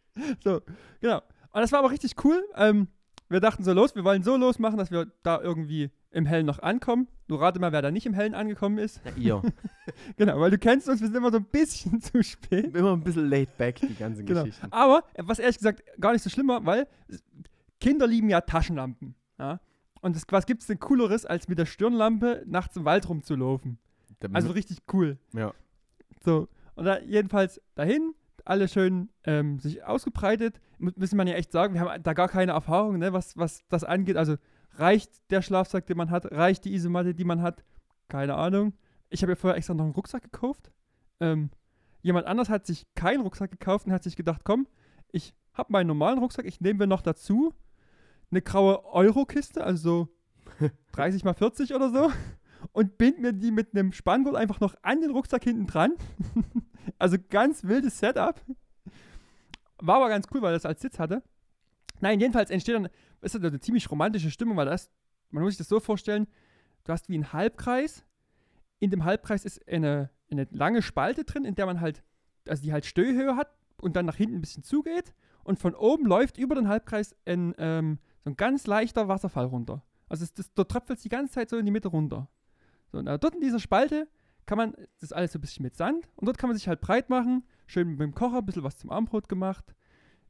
so, genau. Und das war aber richtig cool. Ähm, wir dachten so los, wir wollen so losmachen, dass wir da irgendwie im Hellen noch ankommen. Du rate mal, wer da nicht im Hellen angekommen ist. Ja, ihr. Genau, weil du kennst uns, wir sind immer so ein bisschen zu spät. Immer ein bisschen laid back, die ganzen Genau. Geschichten. Aber, was ehrlich gesagt gar nicht so schlimm war, weil Kinder lieben ja Taschenlampen. Ja? Und das, was gibt es denn Cooleres, als mit der Stirnlampe nachts im Wald rumzulaufen? Also richtig cool. ja. So, und da jedenfalls dahin, alle schön ähm, sich ausgebreitet. Mu- Müssen man ja echt sagen, wir haben da gar keine Erfahrung, ne, was, was das angeht. Also reicht der Schlafsack, den man hat, reicht die Isomatte, die man hat? Keine Ahnung. Ich habe ja vorher extra noch einen Rucksack gekauft. Ähm, jemand anders hat sich keinen Rucksack gekauft und hat sich gedacht, komm, ich habe meinen normalen Rucksack, ich nehme mir noch dazu eine graue Euro-Kiste, also so 30 mal 40 oder so und bind mir die mit einem Spanngurt einfach noch an den Rucksack hinten dran. also ganz wildes Setup. War aber ganz cool, weil das als Sitz hatte. Nein, jedenfalls entsteht dann, ist das eine ziemlich romantische Stimmung, weil das, man muss sich das so vorstellen, du hast wie einen Halbkreis. In dem Halbkreis ist eine, eine lange Spalte drin, in der man halt, also die halt Stöhhöhe hat und dann nach hinten ein bisschen zugeht. Und von oben läuft über den Halbkreis ein, ähm, so ein ganz leichter Wasserfall runter. Also es, das, dort tröpfelt es die ganze Zeit so in die Mitte runter. So, und äh, dort in dieser Spalte kann man, das ist alles so ein bisschen mit Sand, und dort kann man sich halt breit machen, schön mit dem Kocher ein bisschen was zum Abendbrot gemacht.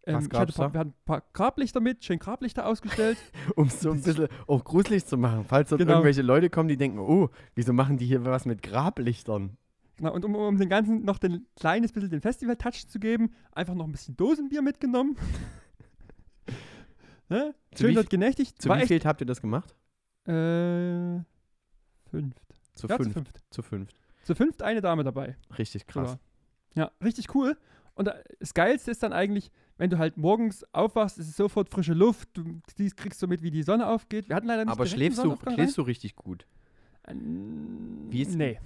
Ähm, Was hatte gab's ein paar, da? wir hatten ein paar Grablichter mit, schön Grablichter ausgestellt. Um es so ein bisschen auch gruselig zu machen. Falls dort Genau. irgendwelche Leute kommen, die denken, oh, wieso machen die hier was mit Grablichtern? genau, und um, um den ganzen noch den kleines bisschen den Festival-Touch zu geben, einfach noch ein bisschen Dosenbier mitgenommen. ne? Zu Schön dort genächtigt. Zu wie viel habt ihr das gemacht? äh, fünft. Zu Ja, zu fünf. fünft. Zu fünft. Zu fünft eine Dame dabei. Richtig krass. Sogar. Ja, richtig cool. Und äh, das Geilste ist dann eigentlich, wenn du halt morgens aufwachst, ist es sofort frische Luft, du kriegst so mit, wie die Sonne aufgeht. Wir hatten leider nicht Aber schläfst du, schläfst du richtig gut? rein. Wie ist- Nee.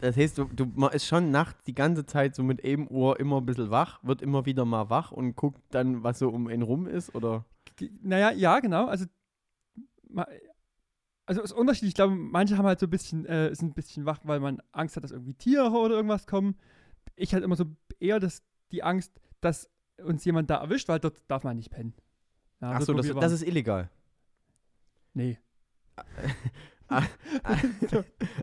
Das heißt, du, du, man ist schon nachts die ganze Zeit so mit eben Uhr immer ein bisschen wach, wird immer wieder mal wach und guckt dann, was so um ihn rum ist, oder? Naja, ja, genau. Also, also es ist unterschiedlich. Ich glaube, manche haben halt so ein bisschen, äh, sind ein bisschen wach, weil man Angst hat, dass irgendwie Tiere oder irgendwas kommen. Ich halt immer so eher das, die Angst, dass uns jemand da erwischt, weil dort darf man nicht pennen. Ja, wo das, das ist illegal. Nee.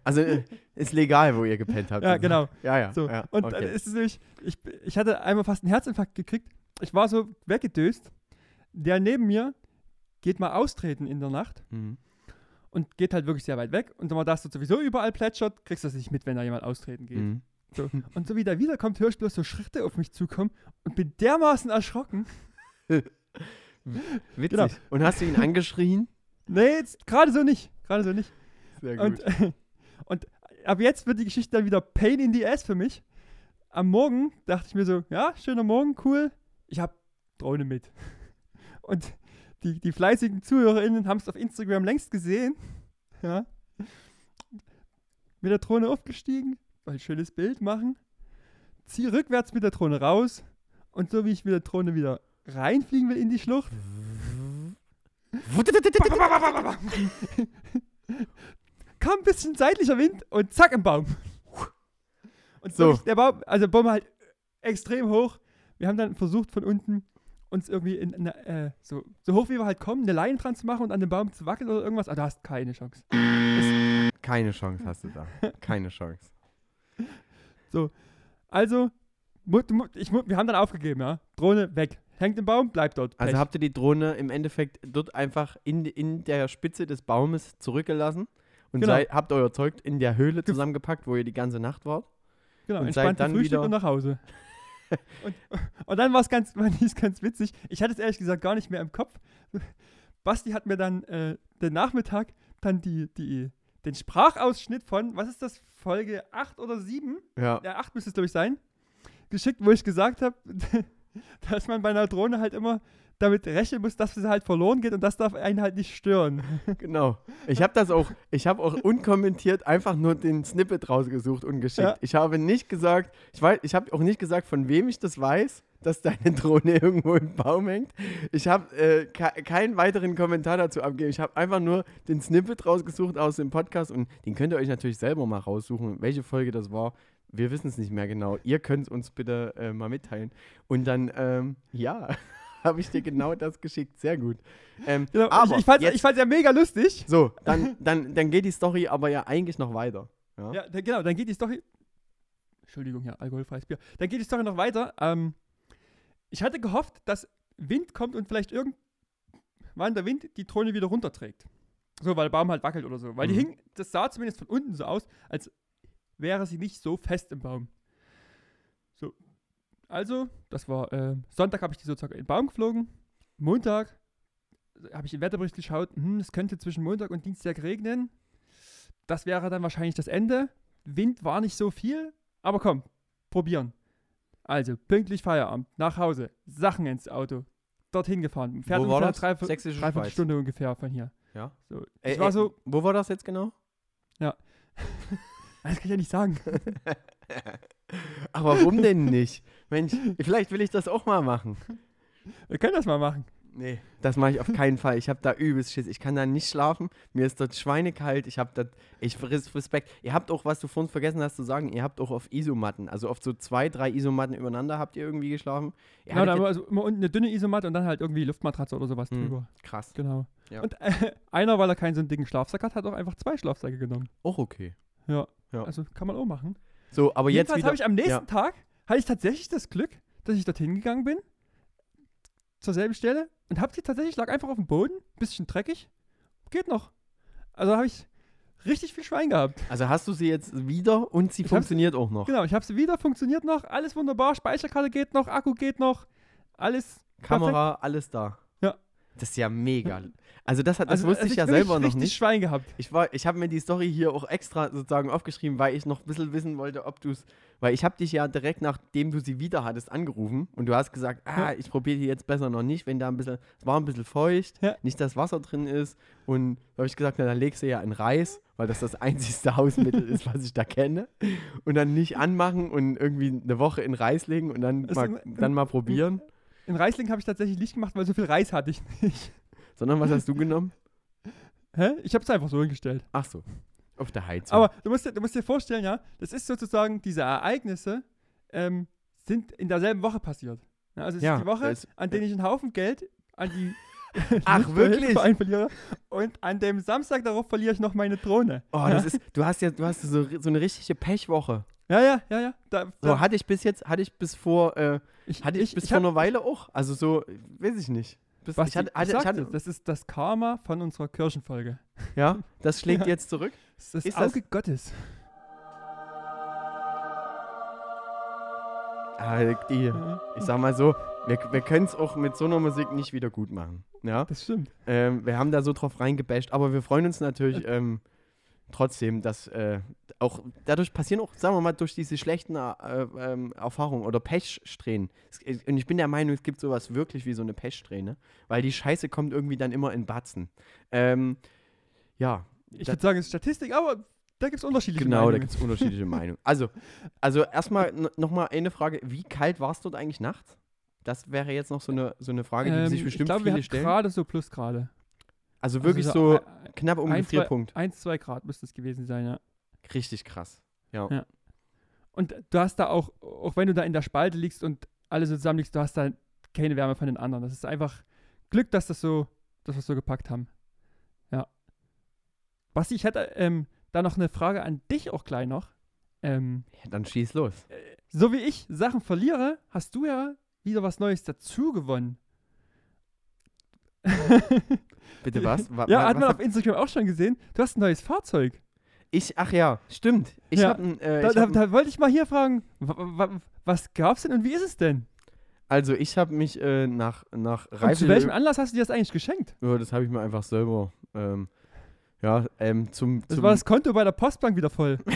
Also äh, ist legal, wo ihr gepennt habt. Ja, genau. Ja, ja. So. ja und okay. dann ist es nämlich, ich, ich hatte einmal fast einen Herzinfarkt gekriegt. Ich war so weggedöst. Der neben mir geht mal austreten in der Nacht Mhm. und geht halt wirklich sehr weit weg. Und wenn man das sowieso überall plätschert, kriegst du das nicht mit, wenn da jemand austreten geht. Mhm. So. Und so wie der wiederkommt, höre ich bloß so Schritte auf mich zukommen und bin dermaßen erschrocken. Witzig. Genau. Und hast du ihn angeschrien? Nee, jetzt gerade so nicht. Gerade so nicht. Sehr Und, und ab jetzt wird die Geschichte dann wieder Pain in the Ass für mich. Am Morgen dachte ich mir so, ja, schöner Morgen, cool. Ich habe Drohne mit. Und die, die fleißigen ZuhörerInnen haben es auf Instagram längst gesehen. Ja. Mit der Drohne aufgestiegen, weil schönes Bild machen. Ziehe rückwärts mit der Drohne raus. Und so wie ich mit der Drohne wieder reinfliegen will in die Schlucht, kam ein bisschen seitlicher Wind und zack im Baum. Und So. so. der Baum, also der Baum halt extrem hoch. Wir haben dann versucht von unten uns irgendwie in, in äh, so, so hoch wie wir halt kommen, eine Leine dran zu machen und an dem Baum zu wackeln oder irgendwas. Aber du hast keine Chance. Keine Chance hast du da. Keine Chance. Also, du mu- ich, wir haben dann aufgegeben, ja. Drohne weg. hängt im Baum, bleibt dort. Also Pech. habt ihr die Drohne im Endeffekt dort einfach in, in der Spitze des Baumes zurückgelassen und Genau. seid, habt euer Zeug in der Höhle zusammengepackt, wo ihr die ganze Nacht wart? Genau, Und entspannt seid dann gefrühstückt wieder- und nach Hause. Und, und dann war es ganz, ganz witzig. Ich hatte es ehrlich gesagt gar nicht mehr im Kopf. Basti hat mir dann äh, den Nachmittag dann die, die, den Sprachausschnitt von, was ist das, Folge 8 oder 7? Ja. Ja, 8 müsste es, glaube ich, sein. Geschickt, wo ich gesagt habe, dass man bei einer Drohne halt immer damit rechnen muss, dass sie halt verloren geht und das darf einen halt nicht stören. Genau. Ich habe das auch, ich habe auch unkommentiert einfach nur den Snippet rausgesucht und geschickt. Ja. Ich habe nicht gesagt, ich weiß, ich habe auch nicht gesagt, von wem ich das weiß, dass deine Drohne irgendwo im Baum hängt. Ich habe äh, ke keinen weiteren Kommentar dazu abgegeben. Ich habe einfach nur den Snippet rausgesucht aus dem Podcast und den könnt ihr euch natürlich selber mal raussuchen, welche Folge das war. Wir wissen es nicht mehr genau. Ihr könnt es uns bitte äh, mal mitteilen. Und dann, ähm, ja, habe ich dir genau das geschickt. Sehr gut. Ähm, Genau, aber ich, ich fand es ja mega lustig. so, dann, dann, dann geht die Story aber ja eigentlich noch weiter. Ja? Ja, da, genau, dann geht die Story. Entschuldigung, ja, alkoholfreies Bier. Dann geht die Story noch weiter. Ähm, ich hatte gehofft, dass Wind kommt und vielleicht irgendwann der Wind die Drohne wieder runterträgt. So, weil der Baum halt wackelt oder so. Weil die Mhm. hing, das sah zumindest von unten so aus, als wäre sie nicht so fest im Baum. So. Also, das war äh, Sonntag habe ich die sozusagen in den Baum geflogen. Montag habe ich den Wetterbericht geschaut. Hm, es könnte zwischen Montag und Dienstag regnen. Das wäre dann wahrscheinlich das Ende. Wind war nicht so viel, aber komm, probieren. Also, pünktlich Feierabend, nach Hause, Sachen ins Auto, dorthin gefahren. Fährt Wo war das? Dreiviertel, Sächsische Schweiz. Stunde ungefähr von hier. Ja. So, Äh, ich war äh, so, Wo war das jetzt genau? das kann ich ja nicht sagen. Aber warum denn nicht? Mensch, vielleicht will ich das auch mal machen. Wir können das mal machen. Nee, das mache ich auf keinen Fall. Ich habe da übelst Schiss. Ich kann da nicht schlafen. Mir ist dort schweinekalt. Ich habe da, ich friss Respekt. Ihr habt auch, was du vorhin vergessen hast zu sagen, ihr habt auch auf Isomatten, also auf so zwei, drei Isomatten übereinander habt ihr irgendwie geschlafen. Ihr Genau, da war also immer unten eine dünne Isomatte und dann halt irgendwie Luftmatratze oder sowas Hm. drüber. krass. Genau. Ja. Und äh, einer, weil er keinen so einen dicken Schlafsack hat, hat auch einfach zwei Schlafsäcke genommen. Auch okay. Ja. Ja. Also kann man auch machen. So, aber jetzt Jedenfalls habe ich am nächsten ja. Tag, hatte ich tatsächlich das Glück, dass ich dorthin gegangen bin, zur selben Stelle, und hab sie tatsächlich, lag einfach auf dem Boden, bisschen dreckig, geht noch. Also habe ich richtig viel Schwein gehabt. Also hast du sie jetzt wieder und sie Ich funktioniert auch noch. Genau, ich habe sie wieder, funktioniert noch, alles wunderbar, Speicherkarte geht noch, Akku geht noch, alles Kamera, alles da. Ja. Das ist ja mega. Also das, hat, das also, wusste also ich ja wirklich selber noch nicht. Schwein gehabt. Ich, war, ich habe mir die Story hier auch extra sozusagen aufgeschrieben, weil ich noch ein bisschen wissen wollte, ob du es. Weil ich habe dich ja direkt nachdem du sie wieder hattest angerufen und du hast gesagt, ah, Ja. ich probiere die jetzt besser noch nicht, wenn da ein bisschen, es war ein bisschen feucht, Ja. nicht das Wasser drin ist. Und da habe ich gesagt, na, dann legst du ja in Reis, weil das das einzigste Hausmittel ist, was ich da kenne. Und dann nicht anmachen und irgendwie eine Woche in Reis legen und dann, Es mal, dann mal probieren. In Reisling habe ich tatsächlich nicht gemacht, weil so viel Reis hatte ich nicht. Sondern was hast du genommen? Hä? Ich habe es einfach so hingestellt. Ach so, auf der Heizung. Aber du musst, dir, du musst dir vorstellen, ja, das ist sozusagen, diese Ereignisse ähm, sind in derselben Woche passiert. Ja, also es Ja, ist die Woche, es- an der ich einen Haufen Geld an die Ach, wirklich? Verliere und an dem Samstag darauf verliere ich noch meine Drohne. Oh, das ist, du hast ja, du hast so, so eine richtige Pechwoche. Ja, ja, ja, ja. Da, So hatte ich bis jetzt, hatte ich bis vor, äh, ich, hatte ich, bis ich vor einer Weile auch. Also so, weiß ich nicht. Bis, Basti, ich hatte, ich hatte, ich sag's hatte, das ist das Karma von unserer Kirchenfolge. ja, das schlägt Ja. jetzt zurück. Das ist Ist das- Auge Gottes. Ah, die, Ja, ich sag mal so, wir, wir können es auch mit so einer Musik nicht wieder gut machen. Ja, Das stimmt. ähm, wir haben da so drauf reingebasht, aber wir freuen uns natürlich ähm, trotzdem, dass äh, auch dadurch passieren auch, sagen wir mal, durch diese schlechten äh, ähm, Erfahrungen oder Pechsträhnen. Es- Und ich bin der Meinung, es gibt sowas wirklich wie so eine Pechsträhne, weil die Scheiße kommt irgendwie dann immer in Batzen. Ähm, ja, Ich Da- würde sagen, es ist Statistik, aber da gibt es unterschiedliche Genau, da Meinungen. gibt es unterschiedliche Meinungen. Also, also erstmal nochmal eine Frage. Wie kalt war es dort eigentlich nachts? Das wäre jetzt noch so eine, so eine Frage, die Ähm, sich bestimmt ich glaube, wir viele hatten stellen. gerade so Plusgrade. Also wirklich Also so ein- knapp um den Gefrierpunkt. 1, 2 Grad müsste es gewesen sein, ja. Richtig krass. Und du hast da auch, auch wenn du da in der Spalte liegst und alle so zusammen liegst, du hast da keine Wärme von den anderen. Das ist einfach Glück, dass das so, dass wir es so gepackt haben. Ja. Basti, ich hätte ähm, da noch eine Frage an dich auch gleich noch. Ähm, Ja, dann schieß los. so wie ich Sachen verliere, hast du ja wieder was Neues dazu gewonnen. Bitte was? Wa- ja, wa- hat man auf Instagram auch schon gesehen. Du hast ein neues Fahrzeug. ich, ach ja, stimmt. Ich Ja, habe äh, Da, da, hab ein- da wollte ich mal hier fragen, wa- wa- was gab's denn und wie ist es denn? also ich habe mich äh, nach nach Und Reife zu welchem Anlass hast du dir das eigentlich geschenkt? Ja, das habe ich mir einfach selber ähm, ja, ähm, zum, Das zum war das Konto bei der Postbank wieder voll.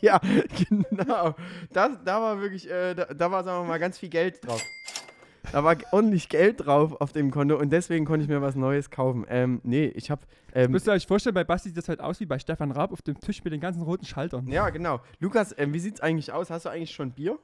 Ja, genau. Das, da war wirklich, äh, da, da war, sagen wir mal, ganz viel Geld drauf. Da war ordentlich Geld drauf auf dem Konto und deswegen konnte ich mir was Neues kaufen. Ähm, nee, ich habe. Ähm, Müsst ihr euch vorstellen, bei Basti sieht das halt aus wie bei Stefan Raab auf dem Tisch mit den ganzen roten Schaltern. ja, genau. Lukas, ähm, wie sieht's eigentlich aus? Hast du eigentlich schon Bier?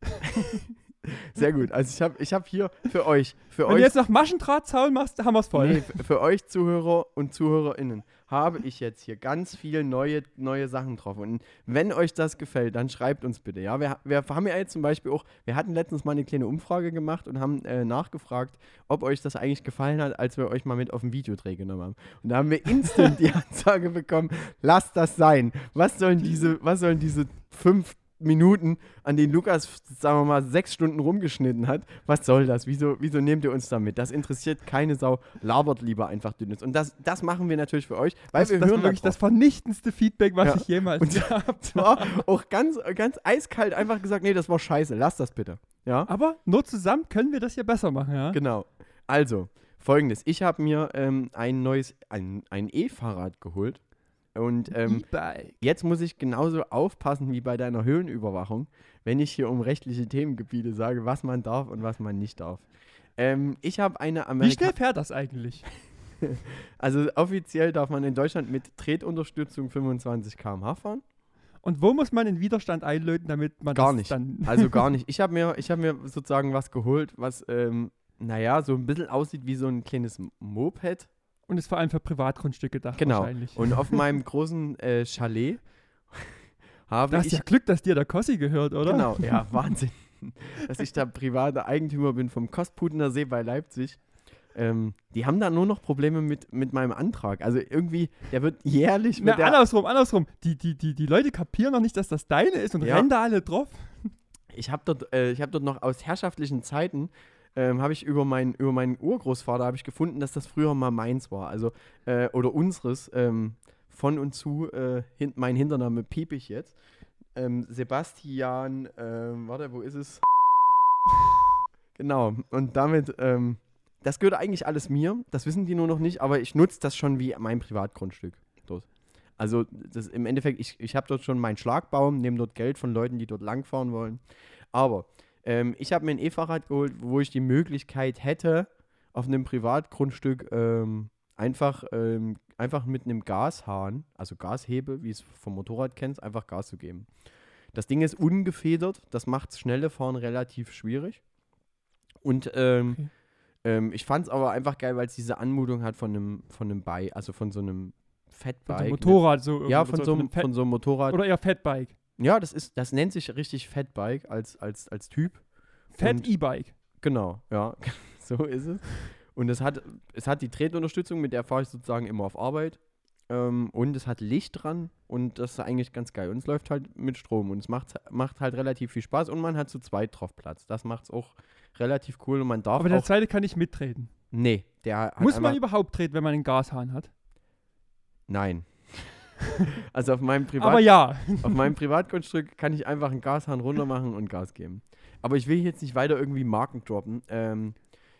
Sehr gut. Also ich habe ich hab hier für euch, für Wenn euch. du jetzt noch Maschendrahtzaun machst, haben wir's voll. Nee, für euch Zuhörer und Zuhörerinnen habe ich jetzt hier ganz viele neue, neue Sachen drauf. Und wenn euch das gefällt, dann schreibt uns bitte. Ja, wir, wir haben ja jetzt zum Beispiel auch, wir hatten letztens mal eine kleine Umfrage gemacht und haben äh, nachgefragt, ob euch das eigentlich gefallen hat, als wir euch mal mit auf den Videodreh genommen haben. Und da haben wir instant die Ansage bekommen, lasst das sein. Was sollen diese, was sollen diese fünf Minuten, an denen Lukas, sagen wir mal, sechs Stunden rumgeschnitten hat. Was soll das? Wieso, wieso nehmt ihr uns damit? Das interessiert keine Sau. Labert lieber einfach dünnes. Und das, das machen wir natürlich für euch, weil das, wir das hören wirklich da das vernichtendste Feedback, was Ja. ich jemals Und- gehabt war auch ganz, ganz eiskalt einfach gesagt, nee, das war scheiße, lass das bitte. Ja, Aber nur zusammen können wir das hier besser machen, ja? genau. Also, folgendes. Ich habe mir ähm, ein neues, ein, ein E-Fahrrad geholt. Und ähm. Jetzt muss ich genauso aufpassen wie bei deiner Höhenüberwachung, wenn ich hier um rechtliche Themengebiete sage, was man darf und was man nicht darf. Ähm, ich habe eine Wie Amerika schnell fährt das eigentlich? also offiziell darf man in Deutschland mit Tretunterstützung 25 km/h fahren. Und wo muss man den Widerstand einlöten, damit man Gar nicht. dann. Also gar nicht. Ich habe mir, ich hab mir sozusagen was geholt, was, ähm, naja, so ein bisschen aussieht wie so ein kleines Moped. Und ist vor allem für Privatgrundstücke gedacht Genau. wahrscheinlich. Und auf meinem großen äh, Chalet habe du hast ich ja Glück, dass dir der Kossi gehört, oder? Genau, ja, Wahnsinn. Dass ich da privater Eigentümer bin vom Kostputener See bei Leipzig. Ähm, die haben da nur noch Probleme mit, mit meinem Antrag. Also irgendwie, der wird jährlich Na, mit der, andersrum, andersrum. Die, die, die, die Leute kapieren noch nicht, dass das deine ist und Ja. rennen da alle drauf. Ich habe dort, äh, ich hab dort noch aus herrschaftlichen Zeiten, ähm, habe ich über, mein, über meinen Urgroßvater habe ich gefunden, dass das früher mal meins war. Also, äh, oder unseres, ähm, von und zu, äh, hin, mein Hintername piep ich jetzt. Ähm, Sebastian, ähm, warte, wo ist es? Genau, und damit, ähm, das gehört eigentlich alles mir, das wissen die nur noch nicht, aber ich nutze das schon wie mein Privatgrundstück dort. Also das, im Endeffekt, ich, ich habe dort schon meinen Schlagbaum, nehme dort Geld von Leuten, die dort langfahren wollen. Aber ähm, ich habe mir ein E-Fahrrad geholt, wo ich die Möglichkeit hätte, auf einem Privatgrundstück ähm, einfach, ähm, einfach mit einem Gashahn, also Gashebe, wie es vom Motorrad kennst, einfach Gas zu geben. Das Ding ist ungefedert, das macht schnelle Fahren relativ schwierig. Und ähm, Okay. ähm, ich fand es aber einfach geil, weil es diese Anmutung hat von einem, von einem Bike, also von so einem Von Fatbike. so einem ne? Motorrad so. Ja, von so, einem, einem von so einem Motorrad. Oder eher Fatbike. Ja, das ist, das nennt sich richtig Fatbike als, als, als Typ. Fat E-Bike. Genau, ja, so ist es. Und es hat, es hat die Tretunterstützung, mit der fahre ich sozusagen immer auf Arbeit. Ähm, und es hat Licht dran und das ist eigentlich ganz geil. Und es läuft halt mit Strom und es macht, macht halt relativ viel Spaß und man hat zu zweit drauf Platz. Das macht es auch relativ cool und man darf Aber der zweite kann nicht mitreden. Nee, der Muss man überhaupt treten, wenn man einen Gashahn hat? Nein. also auf meinem Privat Aber ja. Auf meinem Privatgrundstück kann ich einfach einen Gashahn runter machen und Gas geben. Aber ich will jetzt nicht weiter irgendwie Marken droppen. Ähm,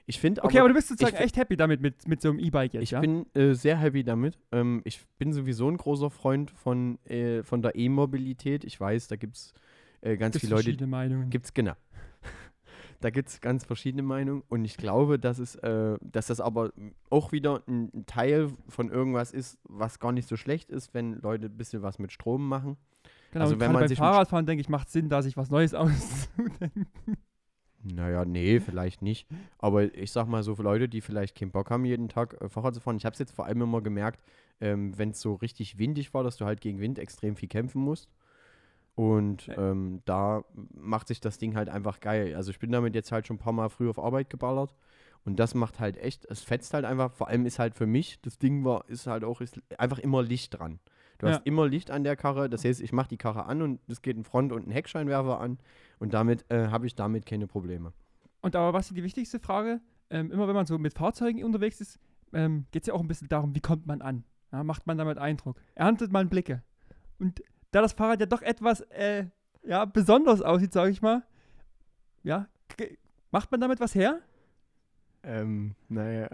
ich finde Okay, aber du bist sozusagen echt happy damit, mit, mit so einem E-Bike jetzt, ich ja? bin äh, sehr happy damit. Ähm, ich bin sowieso ein großer Freund von, äh, von der E-Mobilität. Ich weiß, da gibt es äh, ganz Gibt's viele Leute, verschiedene Meinungen. Gibt's genau. Da gibt es ganz verschiedene Meinungen und ich glaube, dass es, äh, dass das aber auch wieder ein, Teil von irgendwas ist, was gar nicht so schlecht ist, wenn Leute ein bisschen was mit Strom machen. genau, also wenn man beim sich Fahrradfahren, denke ich, macht Sinn, da sich was Neues auszudenken. Naja, nee, vielleicht nicht. Aber ich sag mal so, für Leute, die vielleicht keinen Bock haben, jeden Tag äh, Fahrrad zu fahren, ich habe es jetzt vor allem immer gemerkt, ähm, wenn es so richtig windig war, dass du halt gegen Wind extrem viel kämpfen musst. Und ähm, da macht sich das Ding halt einfach geil. Also ich bin damit jetzt halt schon ein paar Mal früh auf Arbeit geballert. Und das macht halt echt, es fetzt halt einfach. Vor allem ist halt für mich, das Ding war, ist halt auch ist einfach immer Licht dran. Du Ja. hast immer Licht an der Karre. Das heißt, ich mache die Karre an und es geht ein Front- und ein Heckscheinwerfer an. Und damit äh, habe ich damit keine Probleme. Und aber was ist die wichtigste Frage? ähm, immer wenn man so mit Fahrzeugen unterwegs ist, ähm, geht es ja auch ein bisschen darum, wie kommt man an? Ja, macht man damit Eindruck? Erntet man Blicke? Und da das Fahrrad ja doch etwas äh, ja, besonders aussieht, sage ich mal, ja, macht man damit was her? Ähm, naja.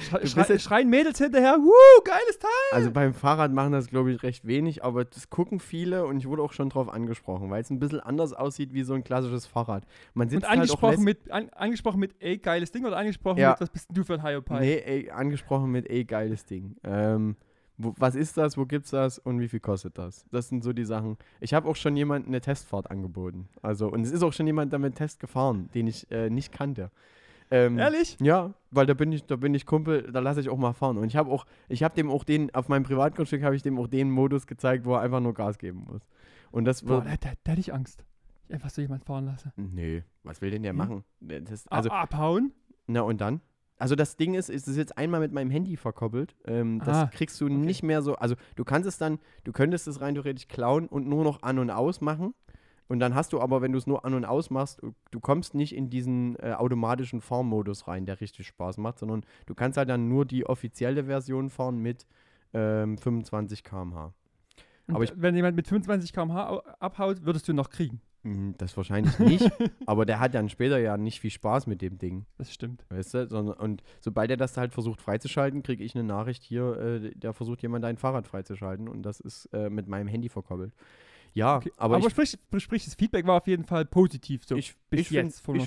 Schrei, schrei, schreien Mädels hinterher, wuh, geiles Teil! Also beim Fahrrad machen das, glaube ich, recht wenig, aber das gucken viele und ich wurde auch schon drauf angesprochen, weil es ein bisschen anders aussieht wie so ein klassisches Fahrrad. Man sitzt Und angesprochen, halt mit, an, angesprochen mit, ey, geiles Ding oder angesprochen Ja. mit, was bist denn du für ein Hyopai? Nee, ey, angesprochen mit, ey, geiles Ding. Ähm, wo, was ist das, wo gibt's das und wie viel kostet das? Das sind so die Sachen. Ich habe auch schon jemandem eine Testfahrt angeboten. Also, und es ist auch schon jemand damit Test gefahren, den ich äh, nicht kannte. Ähm, Ehrlich? Ja, weil da bin ich, da bin ich Kumpel, da lasse ich auch mal fahren. Und ich habe auch, ich habe dem auch den, auf meinem Privatgrundstück habe ich dem auch den Modus gezeigt, wo er einfach nur Gas geben muss. Und das Boah, da, da, da hätte ich Angst. Ich einfach so jemand fahren lasse. Nee, was will denn der Hm? machen? Das, Also, also, abhauen? na und dann? Also das Ding ist, ist es jetzt einmal mit meinem Handy verkoppelt. Ähm, das Ah, kriegst du nicht mehr so. Also du kannst es dann, du könntest es rein theoretisch klauen und nur noch an und aus machen. Und dann hast du aber, wenn du es nur an und aus machst, du- du kommst nicht in diesen äh, automatischen Fahrmodus rein, der richtig Spaß macht, sondern du kannst halt dann nur die offizielle Version fahren mit ähm, 25 km/h. Aber ich- wenn jemand mit 25 km/h au- abhaut, würdest du ihn noch kriegen. Mm, Das wahrscheinlich nicht, aber der hat dann später ja nicht viel Spaß mit dem Ding. Das stimmt. Weißt du? Sondern, und sobald er das halt versucht freizuschalten, kriege ich eine Nachricht hier, äh, da versucht jemand dein Fahrrad freizuschalten und das ist äh, mit meinem Handy verkoppelt. Ja, Okay. aber, Aber, ich, sprich, sprich, das Feedback war auf jeden Fall positiv. So. ich, bis ich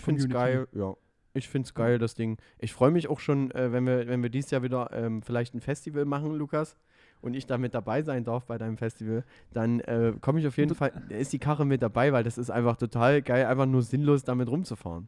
finde es geil, ja. Ich finde es geil, das Ding. Ich freue mich auch schon, äh, wenn, wir, wenn wir dieses Jahr wieder ähm, vielleicht ein Festival machen, Lukas, und ich da mit dabei sein darf bei deinem Festival, dann äh, komme ich auf jeden Fall, ist die Karre mit dabei, weil das ist einfach total geil, einfach nur sinnlos damit rumzufahren.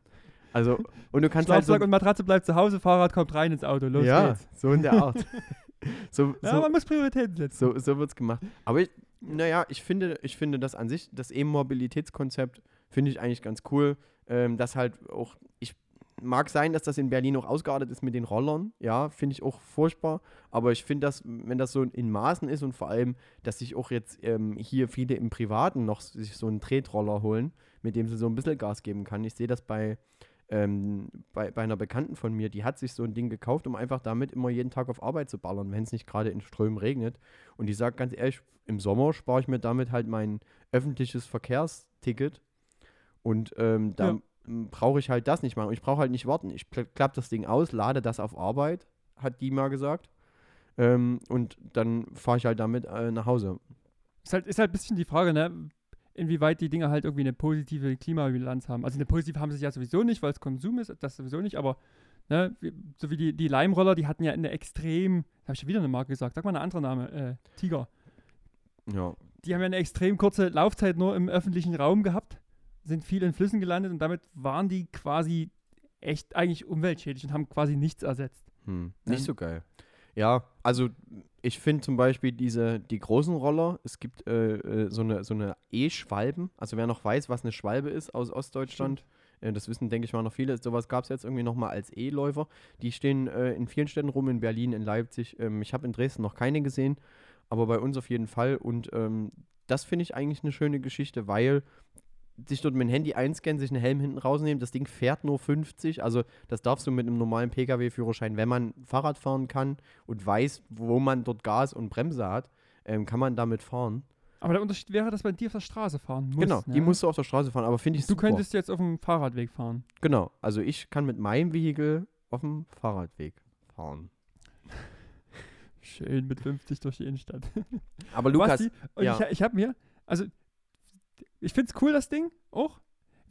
Also, und du kannst halt so, Schlafsack und Matratze bleibt zu Hause, Fahrrad kommt rein ins Auto. Los ja, geht's. so in der Art. so, Ja, so, man muss Prioritäten setzen. So, so wird es gemacht. Aber ich, naja, ich finde, ich finde das an sich, das E-Mobilitätskonzept finde ich eigentlich ganz cool. Ähm, das halt auch, ich mag sein, dass das in Berlin auch ausgeartet ist mit den Rollern. Ja, finde ich auch furchtbar. Aber ich finde das, wenn das so in Maßen ist und vor allem, dass sich auch jetzt ähm, hier viele im Privaten noch sich so einen Tretroller holen, mit dem sie so ein bisschen Gas geben kann. Ich sehe das bei, ähm, bei, bei einer Bekannten von mir, die hat sich so ein Ding gekauft, um einfach damit immer jeden Tag auf Arbeit zu ballern, wenn es nicht gerade in Strömen regnet. Und die sagt ganz ehrlich, im Sommer spare ich mir damit halt mein öffentliches Verkehrsticket. Und ähm, da Ja. Brauche ich halt das nicht machen. Ich brauche halt nicht warten. Ich kla- klappe das Ding aus, lade das auf Arbeit, hat die mal gesagt. Ähm, und dann fahre ich halt damit äh, nach Hause. Ist halt, ist halt ein bisschen die Frage, ne? inwieweit die Dinger halt irgendwie eine positive Klimabilanz haben. Also eine positive haben sie ja sowieso nicht, weil es Konsum ist, das sowieso nicht, aber ne, so wie die, die Leimroller, die hatten ja eine extrem, habe ich schon wieder eine Marke gesagt, sag mal eine andere Name, äh, Tiger. Ja. Die haben ja eine extrem kurze Laufzeit nur im öffentlichen Raum gehabt, sind viel in Flüssen gelandet und damit waren die quasi echt eigentlich umweltschädlich und haben quasi nichts ersetzt. Hm, nicht Ähm, so geil. Ja, also ich finde zum Beispiel diese, die großen Roller, es gibt äh, äh, so eine, so eine E-Schwalben, also wer noch weiß, was eine Schwalbe ist aus Ostdeutschland, äh, das wissen, denke ich mal, noch viele, sowas gab es jetzt irgendwie nochmal als E-Läufer, die stehen äh, in vielen Städten rum, in Berlin, in Leipzig, ähm, ich habe in Dresden noch keine gesehen, aber bei uns auf jeden Fall. Und ähm, das finde ich eigentlich eine schöne Geschichte, weil sich dort mit dem Handy einscannen, sich einen Helm hinten rausnehmen, das Ding fährt nur 50, also das darfst du mit einem normalen Pkw-Führerschein, wenn man Fahrrad fahren kann und weiß, wo man dort Gas und Bremse hat, ähm, kann man damit fahren. Aber der Unterschied wäre, dass man die auf der Straße fahren muss. genau, ne? die musst du auf der Straße fahren, aber finde ich Du super. könntest jetzt auf dem Fahrradweg fahren. Genau, also ich kann mit meinem Vehikel auf dem Fahrradweg fahren. Schön mit 50 durch die Innenstadt. Aber Lukas, Basti, ja. ich, ich habe mir, also ich finde es cool, das Ding, auch.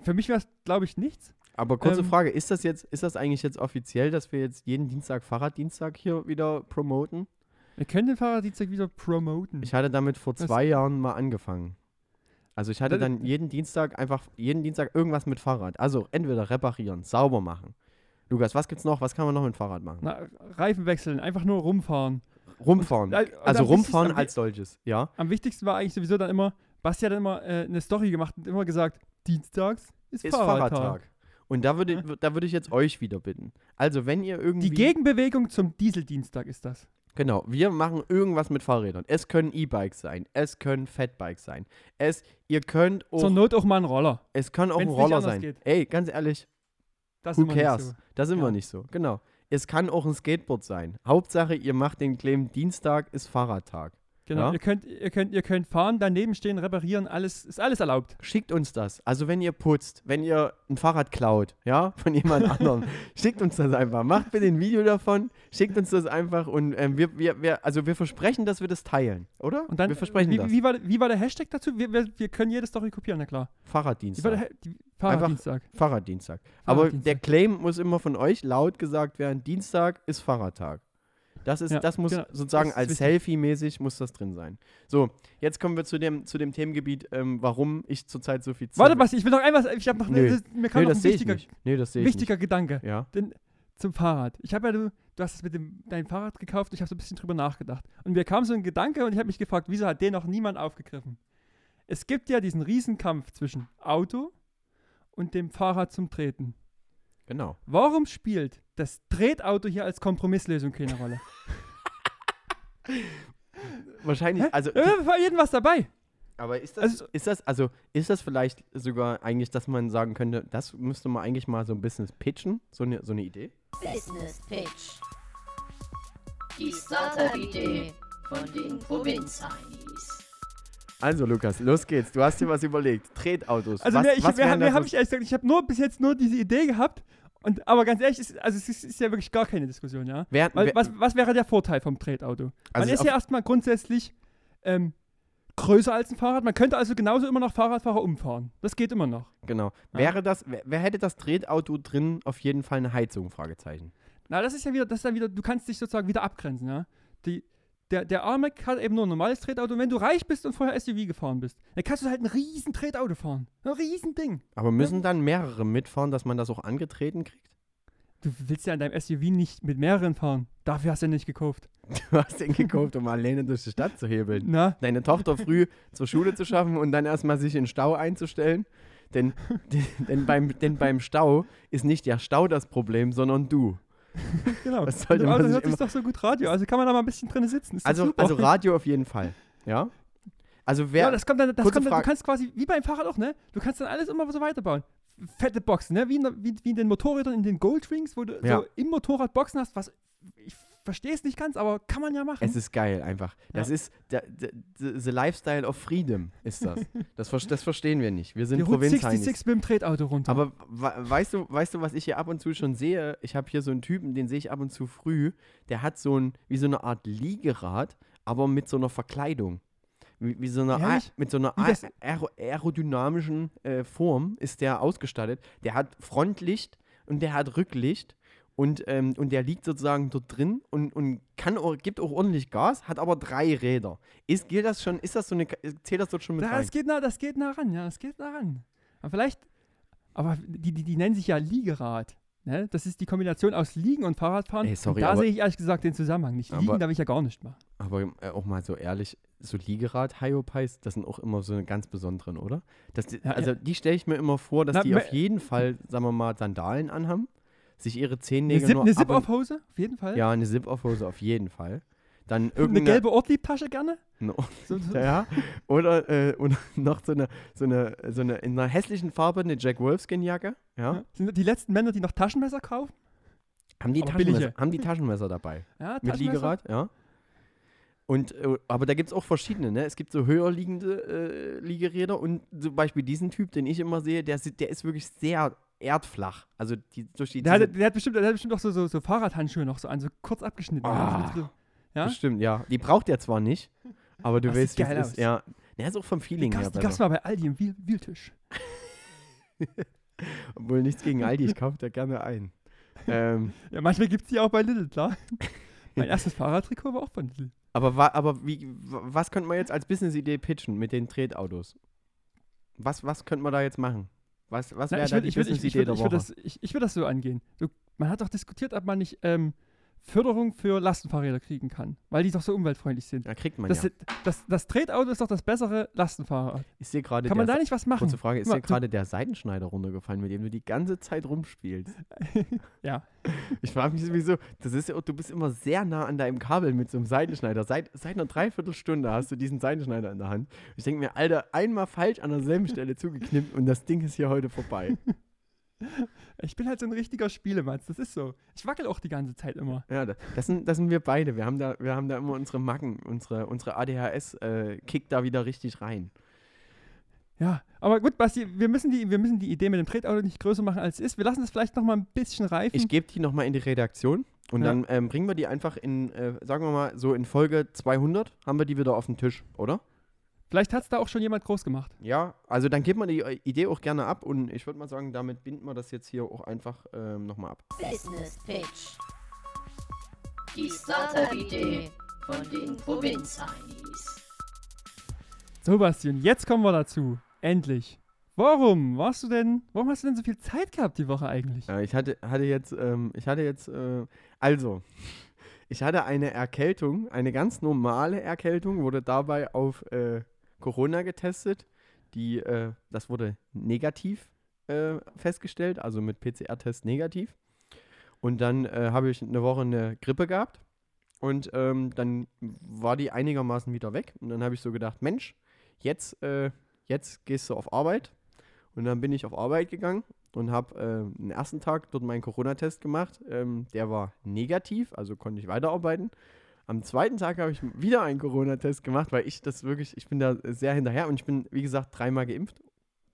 Für mich wäre es, glaube ich, nichts. aber kurze ähm, Frage, ist das jetzt, ist das eigentlich jetzt offiziell, dass wir jetzt jeden Dienstag Fahrraddienstag hier wieder promoten? Wir können den Fahrraddienstag wieder promoten. Ich hatte damit vor Das- zwei Jahren mal angefangen. Also ich hatte dann jeden Dienstag einfach, jeden Dienstag irgendwas mit Fahrrad. Also entweder reparieren, sauber machen. Lukas, was gibt's noch? Was kann man noch mit Fahrrad machen? Na, Reifen wechseln, einfach nur rumfahren. rumfahren. Und- und also rumfahren als solches, ja. Am wichtigsten war eigentlich sowieso dann immer, Basti hat dann immer äh, eine Story gemacht und immer gesagt, Dienstags ist, Ist Fahrradtag. Fahrradtag. Und da würde, da würde ich jetzt euch wieder bitten. Also wenn ihr irgendwie... Die Gegenbewegung zum Dieseldienstag ist das. Genau, wir machen irgendwas mit Fahrrädern. Es können E-Bikes sein, es können Fatbikes sein. Es, ihr könnt auch Zur Not auch mal ein Roller. Es kann auch Wenn's ein Roller sein. geht. Ey, ganz ehrlich, Das Who cares? so. Da sind Ja. wir nicht so. Genau. Es kann auch ein Skateboard sein. Hauptsache, ihr macht den Claim, Dienstag ist Fahrradtag. Genau, Ja. ihr, könnt, ihr, könnt, ihr könnt fahren, daneben stehen, reparieren, alles ist alles erlaubt. Schickt uns das. Also wenn ihr putzt, wenn ihr ein Fahrrad klaut, ja, von jemand anderem, schickt uns das einfach. Macht bitte ein Video davon, schickt uns das einfach und ähm, wir, wir, wir, also wir versprechen, dass wir das teilen, oder? Und dann, wir versprechen wie, das. Wie war, wie war der Hashtag dazu? Wir, wir, wir können jede Story kopieren, na klar. Fahrraddienstag. Fahrraddienstag. Fahrraddienstag. Aber Fahrraddienstag. der Claim muss immer von euch laut gesagt werden, Dienstag ist Fahrradtag. Das, ist, Ja, das muss genau. sozusagen als. Selfie-mäßig muss das drin sein. So, jetzt kommen wir zu dem, zu dem Themengebiet, ähm, warum ich zurzeit so viel Zeit Warte, Basti, ich will noch einmal, ich habe noch, Nö. eine, mir kam Nee, noch ein wichtiger, ich wichtiger Gedanke. Ja. denn, zum Fahrrad. Ich habe ja, du, du hast es mit dem, dein Fahrrad gekauft und ich habe so ein bisschen drüber nachgedacht. Und mir kam so ein Gedanke und ich habe mich gefragt, wieso hat den noch niemand aufgegriffen? Es gibt ja diesen Riesenkampf zwischen Auto und dem Fahrrad zum Treten. Genau. Warum spielt das Tretauto hier als Kompromisslösung keine Rolle? Wahrscheinlich, Hä? also, Ja, für jeden was dabei. aber ist das, Also- ist das, also, ist das vielleicht sogar eigentlich, dass man sagen könnte, das müsste man eigentlich mal so ein Business pitchen? So eine, so eine Idee? Business Pitch. Die Startup-Idee von den Provinz-Heinis. Also, Lukas, los geht's. Du hast dir was überlegt. Tretautos. Also was, mehr, ich, was mehr, mehr habe ich ehrlich gesagt, ich habe nur bis jetzt nur diese Idee gehabt. Und, aber ganz ehrlich, ist, also es ist, ist ja wirklich gar keine Diskussion, ja. Wer, wer, was, was wäre der Vorteil vom Tretauto? Man Also ist auf- ja erstmal grundsätzlich ähm, größer als ein Fahrrad. Man könnte also genauso immer noch Fahrradfahrer umfahren. Das geht immer noch. Genau. Ja. Wäre das, wer, wer hätte das Tretauto drin auf jeden Fall eine Heizung? Fragezeichen. Na, das ist ja wieder, das ist dann wieder, du kannst dich sozusagen wieder abgrenzen, ja. Die, der, der Armac hat eben nur ein normales Tretauto. Und wenn du reich bist und vorher SUV gefahren bist, dann kannst du halt ein riesen Tretauto fahren. Ein riesen Ding. Aber müssen dann mehrere mitfahren, dass man das auch angetreten kriegt? Du willst ja in deinem SUV nicht mit mehreren fahren. Dafür hast du ja nicht gekauft. Du hast den gekauft, um alleine durch die Stadt zu hebeln. Na, Deine Tochter früh zur Schule zu schaffen und dann erstmal sich in Stau einzustellen. Denn, denn, beim, denn beim Stau ist nicht der Stau das Problem, sondern du. genau. Was sollte Im man Auto sich hört sich doch so gut Radio. Also kann man da mal ein bisschen drin sitzen. Ist Also, also Radio auf jeden Fall. Ja? Also wer. ja, das kommt dann, das kommt dann, du kannst quasi, wie beim Fahrrad auch, ne? Du kannst dann alles immer so weiterbauen. Fette Boxen, ne? Wie in, der, wie, wie in den Motorrädern in den Goldrings, wo du Ja. so im Motorrad Boxen hast, was ich verstehe es nicht ganz, aber kann man ja machen. Es ist geil einfach. Das Ja. ist der, der, the, the Lifestyle of Freedom ist das. Das, das verstehen wir nicht. Wir sind Route Provinzheinis. 66 mit dem Tretauto runter. Aber weißt du, weißt du, was ich hier ab und zu schon sehe? Ich habe hier so einen Typen, den sehe ich ab und zu früh. Der hat so ein, wie so eine Art Liegerad, aber mit so einer Verkleidung. Wie, wie so eine, A- mit so einer A- aero aerodynamischen äh, Form ist der ausgestattet. Der hat Frontlicht und der hat Rücklicht. Und, ähm, und der liegt sozusagen dort drin und, und kann auch, gibt auch ordentlich Gas, hat aber drei Räder. Ist, gilt das schon, ist das so eine, zählt das dort schon mit ja, rein? das geht, nah, das geht nah ran, ja, das geht nah ran. Aber vielleicht, aber die, die, die nennen sich ja Liegerad. Ne? Das ist die Kombination aus Liegen und Fahrradfahren. Ey, sorry, und da sehe ich ehrlich gesagt den Zusammenhang nicht. Liegen, Aber- da will ich ja gar nicht machen. Aber äh, auch mal so ehrlich, so Liegerad Hyopies, das sind auch immer so eine ganz besonderen, oder? Die- Ja, also die stelle ich mir immer vor, dass Na, die auf jeden Fall, sagen wir mal, Sandalen anhaben, sich ihre Eine, Zehennägel Zip, nur eine und- Zip-Off-Hose, auf jeden Fall. Ja, eine Zip-Off-Hose auf jeden Fall. Dann eine irgendeine, gelbe Ortlieb-Tasche gerne. No, So, so. ja, oder, äh, oder noch so eine, so eine, so eine, in einer hässlichen Farbe eine Jack Wolfskin-Jacke, ja. Ja. Sind die letzten Männer, die noch Taschenmesser kaufen? Haben die, Aber Taschenmesser, billige. haben die Taschenmesser dabei? Ja, Mit Taschenmesser. Liegerad, ja. Und, äh, aber da gibt es auch verschiedene, ne? Es gibt so höher liegende äh, Liegeräder und zum Beispiel diesen Typ, den ich immer sehe, der, der ist wirklich sehr erdflach. Also die, durch die Der hat, der, hat bestimmt, der hat bestimmt auch so, so, so Fahrradhandschuhe noch so an, so kurz abgeschnitten. Ah. Ja? ja? Bestimmt, ja. Die braucht er zwar nicht, aber du Das weißt, wie es ist. Ja. Der ist auch vom Die Feeling her die gab's mal bei Aldi im Wheel Wheeltisch. Obwohl nichts gegen Aldi, ich kaufe da gerne ein. ähm, Ja, manchmal gibt es die auch bei Lidl, klar. mein erstes Fahrradtrikot war auch von Lidl. aber aber wie, wa- was könnte man jetzt als Business-Idee pitchen mit den Tretautos? Was, was könnte man da jetzt machen? Was, was wäre ich da die ich würd, ich, ich würd das, ich, das so angehen. So, man hat doch diskutiert, ob man nicht ähm, Förderung für Lastenfahrräder kriegen kann, weil die doch so umweltfreundlich sind. da kriegt man Das, ja. das, das Tretauto ist doch das bessere Lastenfahrrad. Ich sehe gerade Kann man da nicht was machen? Kurze Frage, ist mal, dir gerade der Seitenschneider runtergefallen, mit dem du die ganze Zeit rumspielst? Ja. Ich frage mich sowieso, das ist du bist immer sehr nah an deinem Kabel mit so einem Seitenschneider. Seit, seit einer Dreiviertelstunde hast du diesen Seitenschneider in der Hand. Ich denke mir, Alter, einmal falsch an derselben Stelle zugeknippt und das Ding ist hier heute vorbei. Ich bin halt so ein richtiger Spielematz, das ist so. Ich wackel auch die ganze Zeit immer. Ja, da- das sind, das sind wir beide. Wir haben da, wir haben da immer unsere Macken, unsere, unsere ADHS äh, kickt da wieder richtig rein. Ja, aber gut, Basti, wir müssen die, wir müssen die Idee mit dem Tretauto nicht größer machen, als es ist. Wir lassen es vielleicht noch mal ein bisschen reifen. Ich gebe die nochmal in die Redaktion und Ja. dann ähm, bringen wir die einfach in, äh, sagen wir mal, so in Folge 200 haben wir die wieder auf den Tisch, oder? Vielleicht hat es da auch schon jemand groß gemacht. Ja, also dann gibt man die äh, Idee auch gerne ab und ich würde mal sagen, damit binden wir das jetzt hier auch einfach ähm, nochmal ab. Business Pitch. Die Startup-Idee von den Provinz-Heinis. So, Basti, und jetzt kommen wir dazu. Endlich. Warum warst du denn, warum hast du denn so viel Zeit gehabt die Woche eigentlich? Äh, ich hatte, hatte jetzt, ähm, ich hatte jetzt, äh, also, ich hatte eine Erkältung, eine ganz normale Erkältung, wurde dabei auf äh, Corona getestet. Die, äh, das wurde negativ äh, festgestellt, also mit PCR-Test negativ. Und dann äh, habe ich eine Woche eine Grippe gehabt und ähm, dann war die einigermaßen wieder weg. Und dann habe ich so gedacht, Mensch, jetzt, äh, jetzt gehst du auf Arbeit. Und dann bin ich auf Arbeit gegangen und habe äh, den ersten Tag dort meinen Corona-Test gemacht. Ähm, der war negativ, also konnte ich weiterarbeiten. Am zweiten Tag habe ich wieder einen Corona-Test gemacht, weil ich das wirklich, ich bin da sehr hinterher und ich bin, wie gesagt, dreimal geimpft.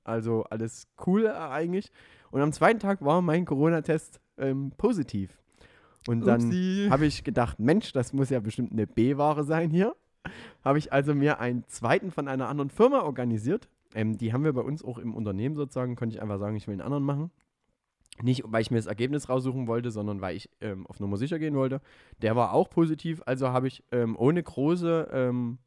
Also alles cool äh, eigentlich. Und am zweiten Tag war mein Corona-Test ähm, positiv. Und dann habe ich gedacht, Mensch, das muss ja bestimmt eine B-Ware sein hier. Habe ich also mir einen zweiten von einer anderen Firma organisiert. Ähm, die haben wir bei uns auch im Unternehmen sozusagen. Konnte ich einfach sagen, ich will einen anderen machen. Nicht, weil ich mir das Ergebnis raussuchen wollte, sondern weil ich ähm, auf Nummer sicher gehen wollte. Der war auch positiv, also habe ich ähm, ohne große, ähm,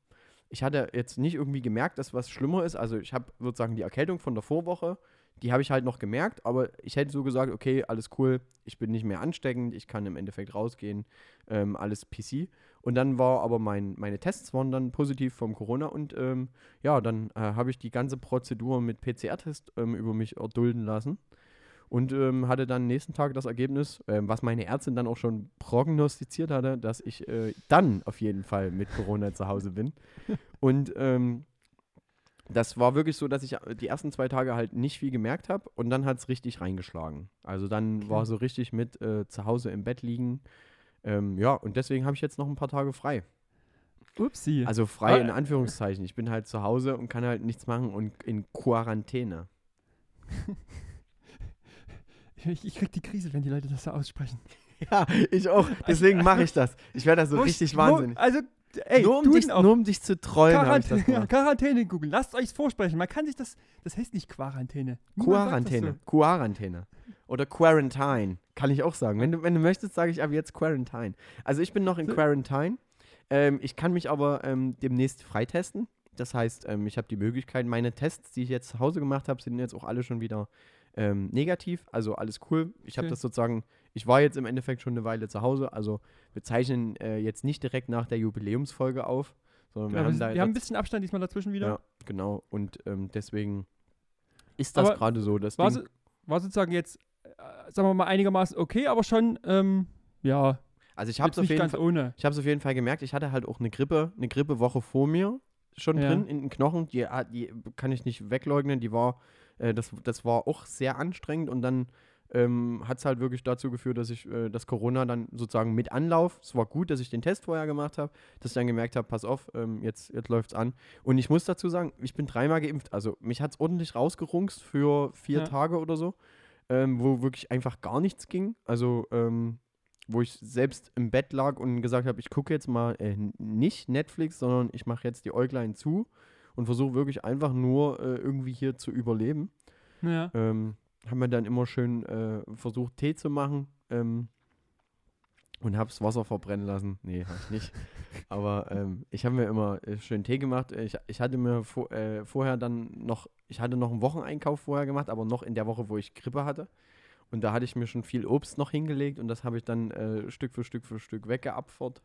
ich hatte jetzt nicht irgendwie gemerkt, dass was schlimmer ist. Also ich habe sozusagen die Erkältung von der Vorwoche, die habe ich halt noch gemerkt, aber ich hätte so gesagt, okay, alles cool, ich bin nicht mehr ansteckend, ich kann im Endeffekt rausgehen, ähm, alles PC. Und dann war aber mein, meine Tests waren dann positiv vom Corona und ähm, ja, dann äh, habe ich die ganze Prozedur mit PCR-Test ähm, über mich erdulden lassen und ähm, hatte dann nächsten Tag das Ergebnis, ähm, was meine Ärztin dann auch schon prognostiziert hatte, dass ich äh, dann auf jeden Fall mit Corona zu Hause bin. Und ähm, das war wirklich so, dass ich äh, die ersten zwei Tage halt nicht viel gemerkt habe und dann hat es richtig reingeschlagen. Also dann war so richtig mit äh, zu Hause im Bett liegen. Ähm, ja, und deswegen habe ich jetzt noch ein paar Tage frei. Upsi. Also frei Ah, in Anführungszeichen. Ich bin halt zu Hause und kann halt nichts machen und in Quarantäne. ich, ich krieg die Krise, wenn die Leute das so aussprechen. Ja, ich auch. Deswegen mache ich das. Ich werde da so richtig ich- wahnsinnig. Also, ey, nur, um dich, nur um dich zu trollen, habe ich das Quarantäne, gemacht. Quarantäne googeln. Lasst euch's vorsprechen. Man kann sich das, das heißt nicht Quarantäne. Quarantäne. Quarantäne. Oder Quarantine. Kann ich auch sagen. Wenn du, wenn du möchtest, sage ich aber jetzt Quarantine. Also ich bin noch in So. Quarantine. Ähm, ich kann mich aber ähm, demnächst freitesten. Das heißt, ähm, ich habe die Möglichkeit, meine Tests, die ich jetzt zu Hause gemacht habe, sind jetzt auch alle schon wieder ähm, negativ. Also alles cool. Ich habe Okay. das sozusagen, ich war jetzt im Endeffekt schon eine Weile zu Hause. Also wir zeichnen äh, jetzt nicht direkt nach der Jubiläumsfolge auf, sondern so. wir haben wir, da wir haben ein bisschen Abstand diesmal dazwischen wieder. ja, genau. Und ähm, deswegen ist das gerade so. Das War, so, war sozusagen jetzt, äh, sagen wir mal, einigermaßen okay, aber schon, ähm, ja, also ich habe es auf nicht jeden Fall. ohne. Ich habe es auf jeden Fall gemerkt, ich hatte halt auch eine Grippe, eine Grippewoche vor mir schon Ja. drin in den Knochen. Die, die kann ich nicht wegleugnen. Die war, äh, das, das war auch sehr anstrengend und dann ähm, hat es halt wirklich dazu geführt, dass ich äh, das Corona dann sozusagen mit Anlauf, es war gut, dass ich den Test vorher gemacht habe, dass ich dann gemerkt habe, pass auf, ähm, jetzt, jetzt läuft es an. Und ich muss dazu sagen, ich bin dreimal geimpft. Also mich hat es ordentlich rausgerungst für vier Ja. Tage oder so, ähm, wo wirklich einfach gar nichts ging. Also ähm, wo ich selbst im Bett lag und gesagt habe, ich gucke jetzt mal äh, nicht Netflix, sondern ich mache jetzt die Äuglein zu und versuche wirklich einfach nur äh, irgendwie hier zu überleben. Ja. Ähm, haben wir dann immer schön äh, versucht, Tee zu machen ähm, und habe das Wasser verbrennen lassen. Nee, habe ich nicht. Aber ähm, ich habe mir immer äh, schön Tee gemacht. Ich, ich hatte mir vor, äh, vorher dann noch, ich hatte noch einen Wocheneinkauf vorher gemacht, aber noch in der Woche, wo ich Grippe hatte. Und da hatte ich mir schon viel Obst noch hingelegt und das habe ich dann äh, Stück für Stück für Stück weggeapfert,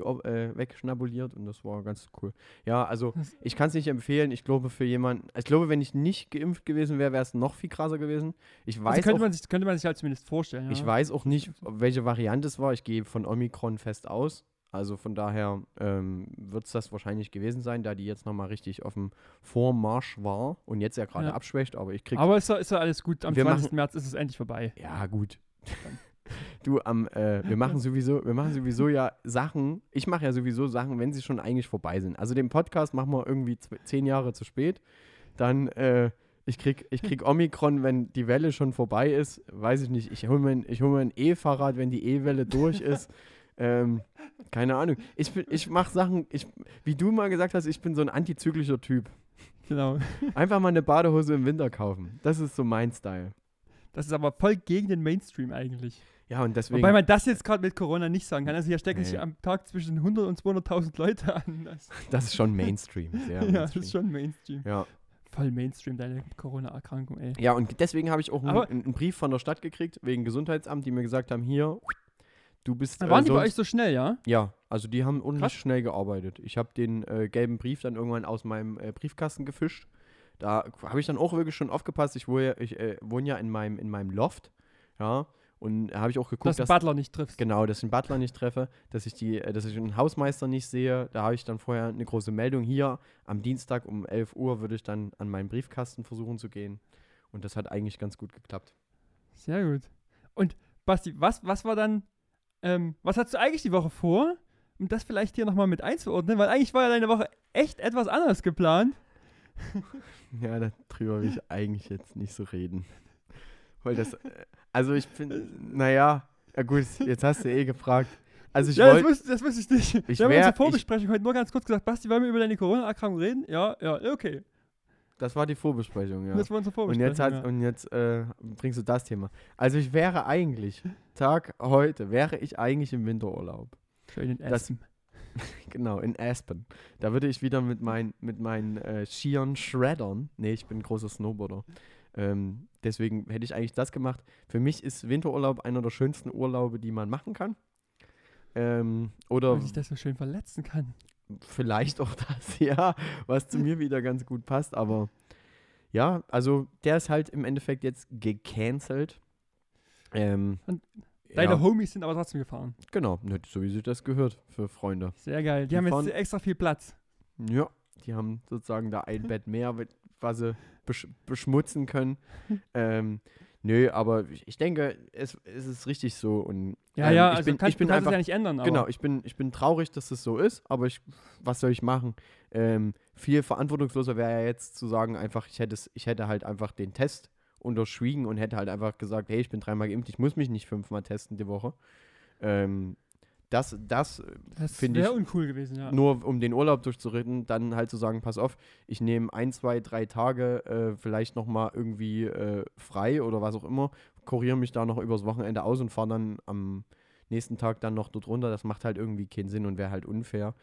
äh, wegschnabuliert und das war ganz cool. Ja, also ich kann es nicht empfehlen. Ich glaube, für jemanden, ich glaube, wenn ich nicht geimpft gewesen wäre, wäre es noch viel krasser gewesen. Ich weiß, Also könnte auch, man, sich, könnte man sich halt zumindest vorstellen. Ja. ich weiß auch nicht, welche Variante es war. Ich gehe von Omikron fest aus. Also von daher ähm, wird es das wahrscheinlich gewesen sein, da die jetzt nochmal richtig auf dem Vormarsch war und jetzt ja gerade Ja. abschwächt, aber ich krieg. Aber ist ja, ist ja alles gut. Am Wir 20. machen- März ist es endlich vorbei. ja, gut. Du, am, äh, wir machen sowieso, wir machen sowieso ja Sachen, ich mache ja sowieso Sachen, wenn sie schon eigentlich vorbei sind. Also den Podcast machen wir irgendwie zehn Jahre zu spät. Dann, äh, ich krieg, ich krieg Omikron, wenn die Welle schon vorbei ist. Weiß ich nicht. Ich hole mir, ein- ich hol mir ein E-Fahrrad, wenn die E-Welle durch ist. ähm, keine Ahnung. Ich, bin- ich mache Sachen, ich, wie du mal gesagt hast, ich bin so ein antizyklischer Typ. Genau. Einfach mal eine Badehose im Winter kaufen. Das ist so mein Style. Das ist aber voll gegen den Mainstream eigentlich. Ja, und deswegen. Wobei man das jetzt gerade mit Corona nicht sagen kann. Also hier stecken Nee. sich am Tag zwischen 100 und 200.000 Leute an. Das, das ist schon Mainstream. Sehr ja, das Mainstream. ist schon Mainstream. Ja. Voll Mainstream, deine Corona-Erkrankung, ey. ja, und deswegen habe ich auch einen, einen Brief von der Stadt gekriegt, wegen Gesundheitsamt, die mir gesagt haben: Hier, du bist. Da waren die bei euch so schnell, ja? Ja, also die haben unheimlich Krass. schnell gearbeitet. Ich habe den äh, gelben Brief dann irgendwann aus meinem äh, Briefkasten gefischt. Da habe ich dann auch wirklich schon aufgepasst. Ich wohne, ja- ich, äh, wohne ja in meinem, in meinem Loft. Ja. Und da habe ich auch geguckt, Dass dass, Butler nicht triffst. genau, dass ich den Butler nicht treffe, dass ich, die, äh, dass ich einen Hausmeister nicht sehe. Da habe ich dann vorher eine große Meldung. Hier am Dienstag um 11 Uhr würde ich dann an meinen Briefkasten versuchen zu gehen. Und das hat eigentlich ganz gut geklappt. Sehr gut. Und Basti, was, was war dann, ähm, was hast du eigentlich die Woche vor? Um das vielleicht hier nochmal mit einzuordnen, weil eigentlich war ja deine Woche echt etwas anders geplant. Ja, darüber will ich eigentlich jetzt nicht so reden. Weil das, äh, also ich bin, naja, ja gut, jetzt hast du eh gefragt. Also ich ja, das wollte, wusste, das wusste ich nicht. Ich wir haben wär- unserer Vorbesprechung heute nur ganz kurz gesagt, Basti, wollen wir über deine Corona-Erkrankung reden? Ja, ja, okay. das war die Vorbesprechung, ja. Das war unsere Und Vorbesprechung. jetzt, hat, ja. und jetzt äh, bringst du das Thema. Also ich wäre eigentlich, Tag heute, wäre ich eigentlich im Winterurlaub. Schön in das- Essen. Genau, in Aspen. Da würde ich wieder mit, mein, mit meinen äh, Skiern shreddern. Nee, ich bin ein großer Snowboarder. Ähm, deswegen hätte ich eigentlich das gemacht. Für mich ist Winterurlaub einer der schönsten Urlaube, die man machen kann. Ähm, oder Weil ich das so schön verletzen kann. vielleicht auch das, ja, was zu mir wieder ganz gut passt. Aber ja, also der ist halt im Endeffekt jetzt gecancelt. Ähm, Und Deine ja, Homies sind aber trotzdem gefahren. genau, ne, so wie sich das gehört für Freunde. Sehr geil. Die, Die haben fahren- jetzt extra viel Platz. Ja, die haben sozusagen da ein Bett mehr, was sie besch beschmutzen können. ähm, nö, aber ich, denke, es, es ist richtig so. Und, Ja, ähm, ja, ich also bin, kann, ich bin einfach, es ja nicht ändern. Aber genau, ich bin, ich bin traurig, dass es so ist, aber ich, was soll ich machen? Ähm, viel verantwortungsloser wäre ja jetzt zu sagen, einfach, ich hätte, es, ich hätte halt einfach den Test unterschwiegen und hätte halt einfach gesagt, hey, ich bin dreimal geimpft, ich muss mich nicht fünfmal testen die Woche. Ähm, das, das das finde wäre ich uncool gewesen, ja. nur um den Urlaub durchzuritten, dann halt zu sagen, pass auf, ich nehme ein, zwei, drei Tage äh, vielleicht nochmal irgendwie äh, frei oder was auch immer, kuriere mich da noch übers Wochenende aus und fahre dann am nächsten Tag dann noch dort runter. Das macht halt irgendwie keinen Sinn und wäre halt unfair.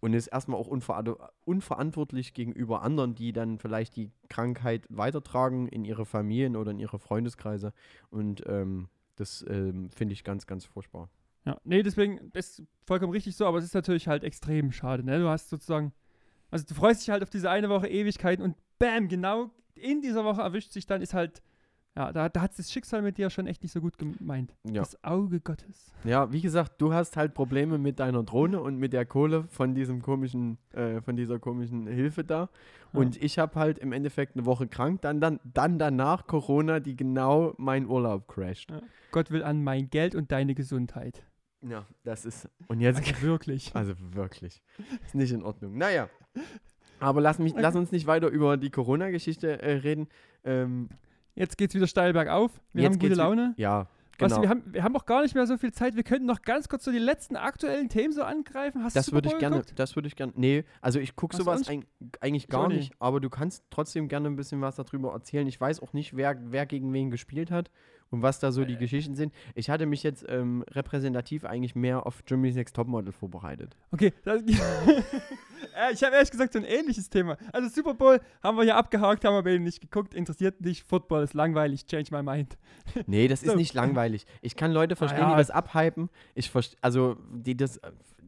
Und ist erstmal auch unver unverantwortlich gegenüber anderen, die dann vielleicht die Krankheit weitertragen in ihre Familien oder in ihre Freundeskreise. Und ähm, das ähm, finde ich ganz, ganz furchtbar. Ja, nee, deswegen, das ist vollkommen richtig so, aber es ist natürlich halt extrem schade, ne? Du hast sozusagen, also du freust dich halt auf diese eine Woche Ewigkeiten und bam, genau in dieser Woche erwischt sich dann, ist halt, ja, da, da hat das Schicksal mit dir schon echt nicht so gut gemeint. Ja. Das Auge Gottes. Ja, wie gesagt, du hast halt Probleme mit deiner Drohne und mit der Kohle von diesem komischen, äh, von dieser komischen Hilfe da. Ja. Und ich habe halt im Endeffekt eine Woche krank, dann, dann, dann danach Corona, die genau meinen Urlaub crasht. Gott will an mein Geld und deine Gesundheit. Ja, das ist. Und jetzt. Also wirklich. Also wirklich. Ist nicht in Ordnung. Naja. Aber lass, mich, lass uns nicht weiter über die Corona-Geschichte äh, reden. Ähm, Jetzt geht's wieder steil bergauf. Wir Jetzt haben gute Laune. ja, genau. wir, haben, wir haben auch gar nicht mehr so viel Zeit. Wir könnten noch ganz kurz so die letzten aktuellen Themen so angreifen. Hast Das du würde ich gerne, geguckt? das würde ich gerne. Nee, also ich gucke du sowas eig eigentlich Ich gar nicht, nicht. aber du kannst trotzdem gerne ein bisschen was darüber erzählen. Ich weiß auch nicht, wer, wer gegen wen gespielt hat und was da so die Geschichten sind. Ich hatte mich jetzt ähm, repräsentativ eigentlich mehr auf Germany's Next Topmodel vorbereitet. Okay, das, äh, ich habe ehrlich gesagt so ein ähnliches Thema. Also Super Bowl haben wir hier abgehakt, haben wir beide nicht geguckt, interessiert nicht. Football ist langweilig, change my mind. Nee, das ist So. nicht langweilig. Ich kann Leute verstehen, ja. die das abhypen. Ich also die das,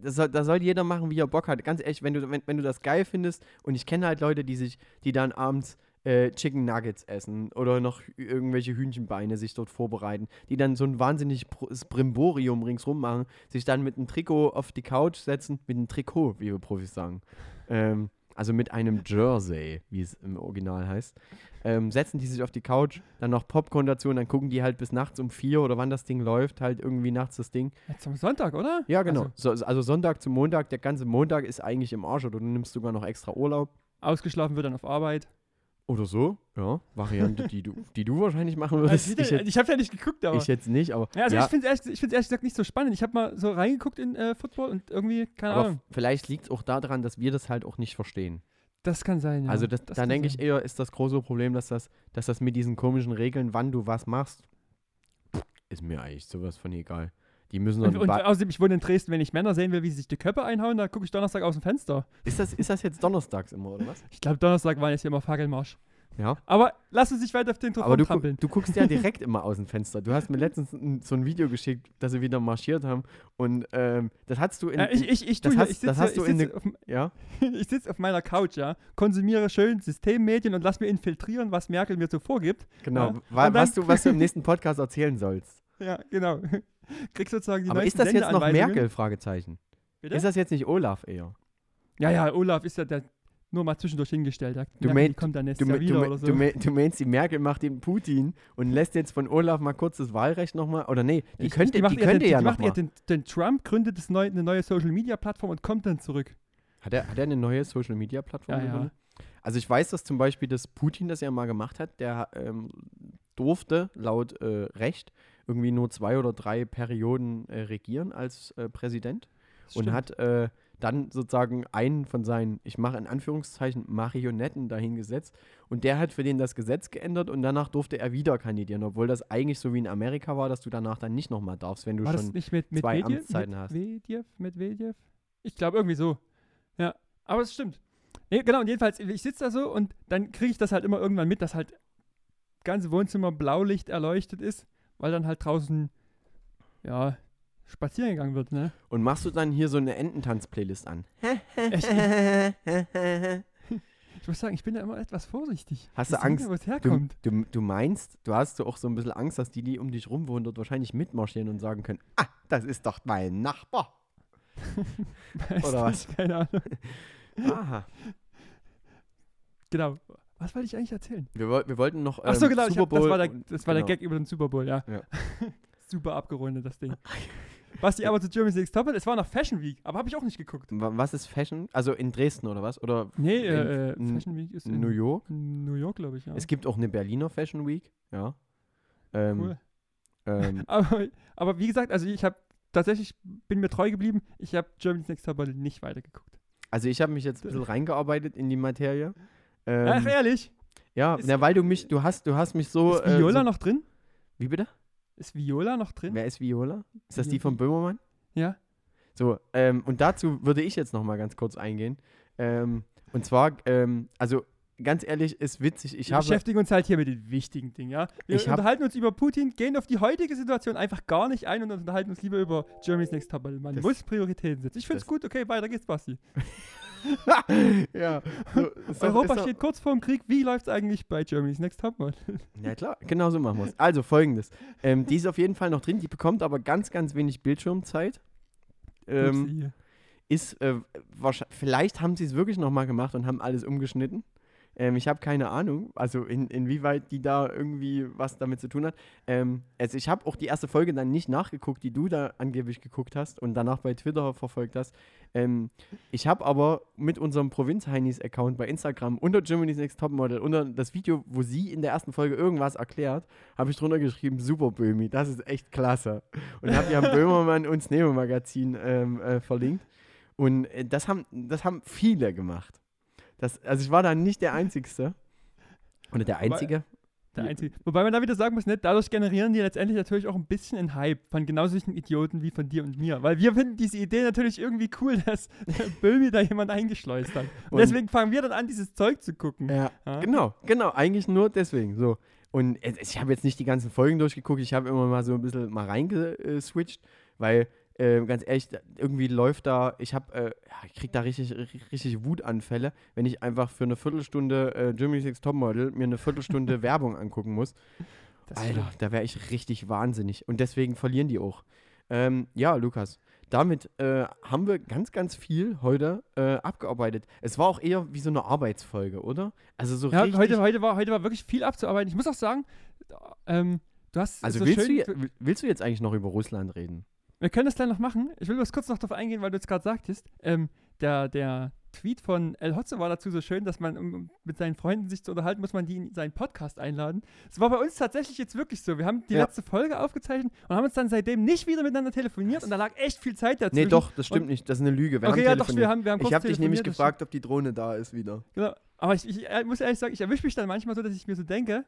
das soll, da soll jeder machen, wie er Bock hat. Ganz ehrlich, wenn du, wenn, wenn du das geil findest und ich kenne halt Leute, die sich, die dann abends äh, Chicken Nuggets essen oder noch irgendwelche Hühnchenbeine sich dort vorbereiten, die dann so ein wahnsinnig Pro- Brimborium ringsrum machen, sich dann mit einem Trikot auf die Couch setzen, mit einem Trikot, wie wir Profis sagen. Ähm, also mit einem Jersey, wie es im Original heißt. Ähm, setzen die sich auf die Couch, dann noch Popcorn dazu und dann gucken die halt bis nachts um vier oder wann das Ding läuft, halt irgendwie nachts das Ding. Jetzt am Sonntag, oder? Ja, genau. Also, So, also Sonntag zu Montag, der ganze Montag ist eigentlich im Arsch oder du nimmst sogar noch extra Urlaub. ausgeschlafen wird dann auf Arbeit. Oder so, ja. Variante, die du, die du wahrscheinlich machen Also, würdest. ich Ich, ich habe ja nicht geguckt, aber. ich jetzt nicht, aber. ja, also ja, ich finde es ehrlich, ehrlich gesagt nicht so spannend. Ich habe mal so reingeguckt in äh, Football und irgendwie, keine aber Ahnung. vielleicht liegt es auch daran, dass wir das halt auch nicht verstehen. Das kann sein, ja. also das, das dann denke ich eher, ist das große Problem, dass das, dass das mit diesen komischen Regeln, wann du was machst, ist mir eigentlich sowas von egal. Die müssen doch Und, und außerdem, ich wohne in Dresden, wenn ich Männer sehen will, wie sie sich die Köpfe einhauen, dann gucke ich Donnerstag aus dem Fenster. ist, das, ist das jetzt donnerstags immer, oder was? Ich glaube, Donnerstag war jetzt hier immer Fackelmarsch. Ja. Aber lass uns nicht weiter auf den Druck Aber du, gu du guckst ja direkt immer aus dem Fenster. Du hast mir letztens ein, so ein Video geschickt, dass sie wieder marschiert haben. Und ähm, das hast du in. Ja, ich, ich, ich, das hast- ich das sitze hast du in sitz ne- auf, ja? ich sitz auf meiner Couch, ja, konsumiere schön Systemmedien und lass mir infiltrieren, was Merkel mir so vorgibt. Genau. Ja. Wa was, du, was du im nächsten Podcast erzählen sollst. Ja, genau. Kriegst sozusagen die Aber ist das jetzt noch. Merkel? Fragezeichen. Bitte? Ist das jetzt nicht Olaf eher? Ja, ja, Olaf ist ja der nur mal zwischendurch hingestellt. Der Du mein- die kommt dann Du, Jahr du, oder so. du, me- du meinst, die Merkel macht den Putin und lässt jetzt von Olaf mal kurz das Wahlrecht nochmal? Oder nee, die Ich- könnte, die macht die könnte den, ja nochmal. den, den Trump gründet das neu, eine neue Social-Media-Plattform und kommt dann zurück. Hat er, hat er eine neue Social-Media-Plattform Ja, ja. Also ich weiß, dass zum Beispiel das Putin das ja mal gemacht hat. Der ähm, durfte laut äh, Recht irgendwie nur zwei oder drei Perioden äh, regieren als äh, Präsident Das und stimmt. hat äh, dann sozusagen einen von seinen, ich mache in Anführungszeichen, Marionetten dahingesetzt und der hat für den das Gesetz geändert und danach durfte er wieder kandidieren, obwohl das eigentlich so wie in Amerika war, dass du danach dann nicht nochmal darfst, wenn du War schon mit, mit zwei Medjev? Amtszeiten mit hast. Medjev? Mit Medjev? Ich glaube irgendwie so. Ja, aber es stimmt. Nee, genau, und jedenfalls, ich sitze da so und dann kriege ich das halt immer irgendwann mit, dass halt das ganze Wohnzimmer Blaulicht erleuchtet ist, weil dann halt draußen, ja, spazieren gegangen wird, ne? Und machst du dann hier so eine Ententanz-Playlist an? Ich, ich muss sagen, ich bin da immer etwas vorsichtig. Hast du Angst? Wo es Du, herkommt. du, du meinst, du hast so auch so ein bisschen Angst, dass die, die um dich rum wohnen, dort wahrscheinlich mitmarschieren und sagen können, ah, das ist doch mein Nachbar. Oder was? nicht, Keine Ahnung. Aha. Genau. Was wollte ich eigentlich erzählen? Wir, wir wollten noch ähm, Ach so, genau, ich Super hab, das Bowl war, der, das war der genau. Gag über den Super Bowl, ja. Ja. Super abgerundet, das Ding. Basti, aber zu Germany's Next Topmodel, es war noch Fashion Week, aber habe ich auch nicht geguckt. Wa- Was ist Fashion? Also in Dresden oder was? Oder Nee, in, äh, äh, Fashion Week ist in New York? New York, glaube ich, ja. Es gibt auch eine Berliner Fashion Week, ja. Ähm, cool. ähm, Aber, aber wie gesagt, also ich habe tatsächlich, bin mir treu geblieben, ich habe Germany's Next Topmodel nicht weitergeguckt. also ich habe mich jetzt ein bisschen reingearbeitet in die Materie. Ähm, Ach, ehrlich? ja, ist- na, weil du mich, du hast, du hast mich so. ist Viola äh, so, noch drin? Wie bitte? Ist Viola noch drin? Wer ist Viola? Ist das die von Böhmermann? Ja. So, ähm, und dazu würde ich jetzt noch mal ganz kurz eingehen. Ähm, und zwar, ähm, also ganz ehrlich, ist witzig, ich Wir habe, beschäftigen uns halt hier mit den wichtigen Dingen, ja? Wir Ich hab- unterhalten uns über Putin, gehen auf die heutige Situation einfach gar nicht ein und unterhalten uns lieber über Germany's Next Topmodel. Man Das- muss Prioritäten setzen. Ich finde es gut, okay, weiter geht's, Basti. ja, so, Europa doch- steht kurz vorm Krieg. Wie läuft es eigentlich bei Germany's Next Topmodel? Ja klar, genau so machen wir es. Also folgendes, ähm, die ist auf jeden Fall noch drin, die bekommt aber ganz, ganz wenig Bildschirmzeit. Ähm, ist, äh, wahrscheinlich, vielleicht haben sie es wirklich noch mal gemacht und haben alles umgeschnitten. Ähm, ich habe keine Ahnung, also in, inwieweit die da irgendwie was damit zu tun hat. Ähm, also ich habe auch die erste Folge dann nicht nachgeguckt, die du da angeblich geguckt hast und danach bei Twitter verfolgt hast. Ähm, ich habe aber mit unserem Provinz-Heinis-Account bei Instagram unter Germany's Next Topmodel, unter das Video, wo sie in der ersten Folge irgendwas erklärt, habe ich drunter geschrieben, super Böhmi, das ist echt klasse. Und habe ja Böhmermann und das Nemo-Magazin ähm, äh, verlinkt. Und äh, das, haben, das haben viele gemacht. Das, also ich war da nicht der Einzige. Oder der Einzige. Der einzige. Wobei man da wieder sagen muss, ne, dadurch generieren die letztendlich natürlich auch ein bisschen einen Hype von genau solchen Idioten wie von dir und mir. Weil wir finden diese Idee natürlich irgendwie cool, dass Böhmi da jemand eingeschleust hat. Und, Und- deswegen fangen wir dann an, dieses Zeug zu gucken. Ja, Ja. genau, genau. Eigentlich nur deswegen. So. Und ich habe jetzt nicht die ganzen Folgen durchgeguckt, ich habe immer mal so ein bisschen mal reingeswitcht, weil äh, ganz ehrlich, irgendwie läuft da, ich habe, äh, ja, ich krieg da richtig, richtig Wutanfälle, wenn ich einfach für eine Viertelstunde äh, Germany's Next Topmodel mir eine Viertelstunde Werbung angucken muss. Das Alter, da wäre ich richtig wahnsinnig. Und deswegen verlieren die auch. Ähm, ja, Lukas, damit äh, haben wir ganz, ganz viel heute äh, abgearbeitet. Es war auch eher wie so eine Arbeitsfolge, oder? Also so Ja, richtig. heute, heute, war, heute war wirklich viel abzuarbeiten. Ich muss auch sagen, ähm, du hast also so willst, schön, du, willst du jetzt eigentlich noch über Russland reden? Wir können das gleich noch machen. Ich will bloß kurz noch darauf eingehen, weil du jetzt gerade sagtest, ähm, der, der Tweet von El Hotze war dazu so schön, dass man, um mit seinen Freunden sich zu unterhalten, muss man die in seinen Podcast einladen. Das war bei uns tatsächlich jetzt wirklich so. Wir haben die Ja. letzte Folge aufgezeichnet und haben uns dann seitdem nicht wieder miteinander telefoniert und da lag echt viel Zeit dazwischen. Nee, doch, das stimmt nicht. Das ist eine Lüge. Wir Okay, ja, doch, wir haben, wir haben kurz ich habe dich nämlich gefragt, ob die Drohne da ist wieder. Genau. Aber ich, ich äh, muss ehrlich sagen, ich erwische mich dann manchmal so, dass ich mir so denke,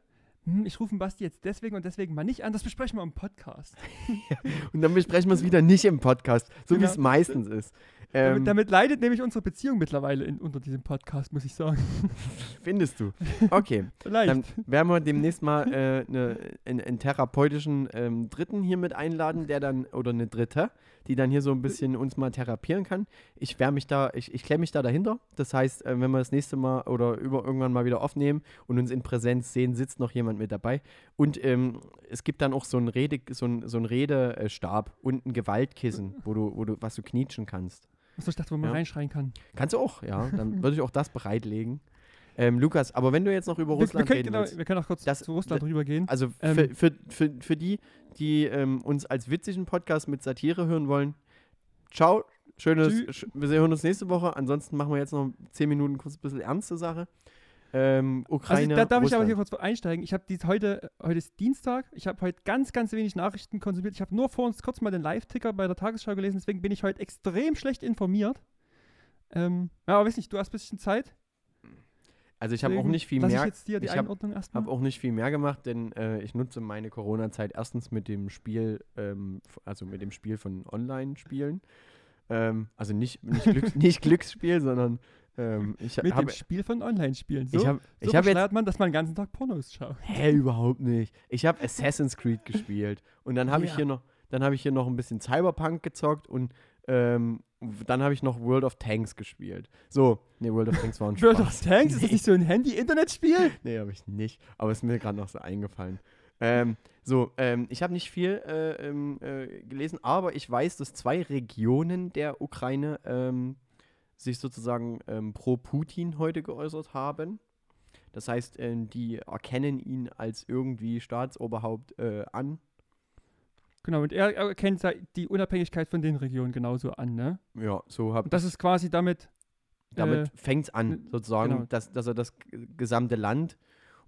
hm, ich rufe den Basti jetzt deswegen und deswegen mal nicht an. Das besprechen wir im Podcast. Und dann besprechen wir es wieder nicht im Podcast, so wie Genau. es meistens ist. Ähm, damit, damit leidet nämlich unsere Beziehung mittlerweile in, unter diesem Podcast, muss ich sagen. findest du. Okay. Vielleicht. Dann werden wir demnächst mal äh, ne, einen, einen therapeutischen ähm, Dritten hier mit einladen, der dann, oder eine Dritte, die dann hier so ein bisschen uns mal therapieren kann. Ich wär mich da, ich, ich klemme mich da dahinter. Das heißt, äh, wenn wir das nächste Mal oder über irgendwann mal wieder aufnehmen und uns in Präsenz sehen, sitzt noch jemand mit dabei. Und ähm, es gibt dann auch so einen Rede, so ein, so ein Redestab und ein Gewaltkissen, wo du, wo du, was du knietschen kannst. Achso, ich dachte, wo man Ja. reinschreien kann. Kannst du auch, ja. Dann würde ich auch das bereitlegen. Ähm, Lukas, aber wenn du jetzt noch über Wir, wir, Russland können, reden genau, willst, wir können auch kurz Das- zu Russland rübergehen. also Ähm, für, für, für, für die, die ähm, uns als witzigen Podcast mit Satire hören wollen, ciao, schönes, sch wir hören uns nächste Woche. Ansonsten machen wir jetzt noch 10 Minuten kurz ein bisschen ernste Sache. Ähm, Also, Ukraine, da darf ich aber Russland. hier kurz einsteigen. Ich habe heute, heute ist Dienstag. Ich habe heute ganz, ganz wenig Nachrichten konsumiert. Ich habe nur vor uns kurz mal den Live-Ticker bei der Tagesschau gelesen. Deswegen bin ich heute extrem schlecht informiert. Ähm, ja, aber weiß nicht, du hast ein bisschen Zeit. Also ich habe auch nicht viel mehr, ich ich hab- habe auch nicht viel mehr gemacht, denn äh, ich nutze meine Corona-Zeit erstens mit dem Spiel, ähm, also mit dem Spiel von Online-Spielen. Ähm, also nicht, nicht, Glücks nicht Glücksspiel, sondern ähm, ich Mit habe dem Spiel von Online-Spielen. So, ich habe so ich hab jetzt man, dass man den ganzen Tag Pornos schaut. Hä, überhaupt nicht. Ich habe Assassin's Creed gespielt und dann habe ich Ja. hier noch, dann habe ich hier noch ein bisschen Cyberpunk gezockt und ähm, dann habe ich noch World of Tanks gespielt. So, nee, World of Tanks war ein Spaß. World of Tanks? Ist das nicht so ein Handy-Internet-Spiel? Nee, habe ich nicht. Aber ist mir gerade noch so eingefallen. Ähm, so, ähm, ich habe nicht viel äh, ähm, äh, gelesen, aber ich weiß, dass zwei Regionen der Ukraine ähm, sich sozusagen ähm, pro Putin heute geäußert haben. Das heißt, ähm, die erkennen ihn als irgendwie Staatsoberhaupt äh, an. Genau, und er erkennt die Unabhängigkeit von den Regionen genauso an, ne? Ja, so Und das ist quasi damit, Damit äh, fängt es an, sozusagen, genau. dass, dass er das gesamte Land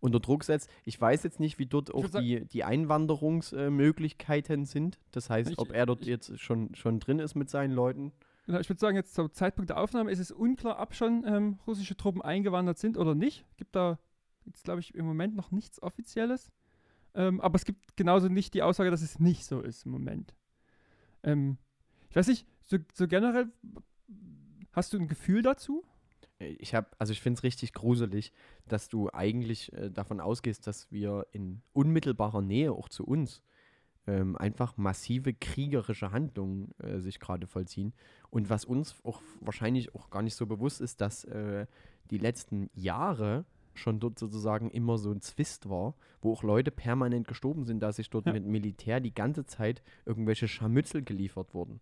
unter Druck setzt. Ich weiß jetzt nicht, wie dort auch sagen- die, die Einwanderungsmöglichkeiten sind. Das heißt, Ich- ob er dort ich- jetzt schon, schon drin ist mit seinen Leuten. genau, ich würde sagen, jetzt zum Zeitpunkt der Aufnahme ist es unklar, ob schon ähm, russische Truppen eingewandert sind oder nicht. Gibt da jetzt, glaube ich, im Moment noch nichts Offizielles. Ähm, aber es gibt genauso nicht die Aussage, dass es nicht so ist im Moment. Ähm, ich weiß nicht, so, so generell, hast du ein Gefühl dazu? Ich habe, also ich finde es richtig gruselig, dass du eigentlich äh, davon ausgehst, dass wir in unmittelbarer Nähe auch zu uns ähm, einfach massive kriegerische Handlungen äh, sich gerade vollziehen. Und was uns auch wahrscheinlich auch gar nicht so bewusst ist, dass äh, die letzten Jahre schon dort sozusagen immer so ein Zwist war, wo auch Leute permanent gestorben sind, dass sich dort Ja. mit Militär die ganze Zeit irgendwelche Scharmützel geliefert wurden.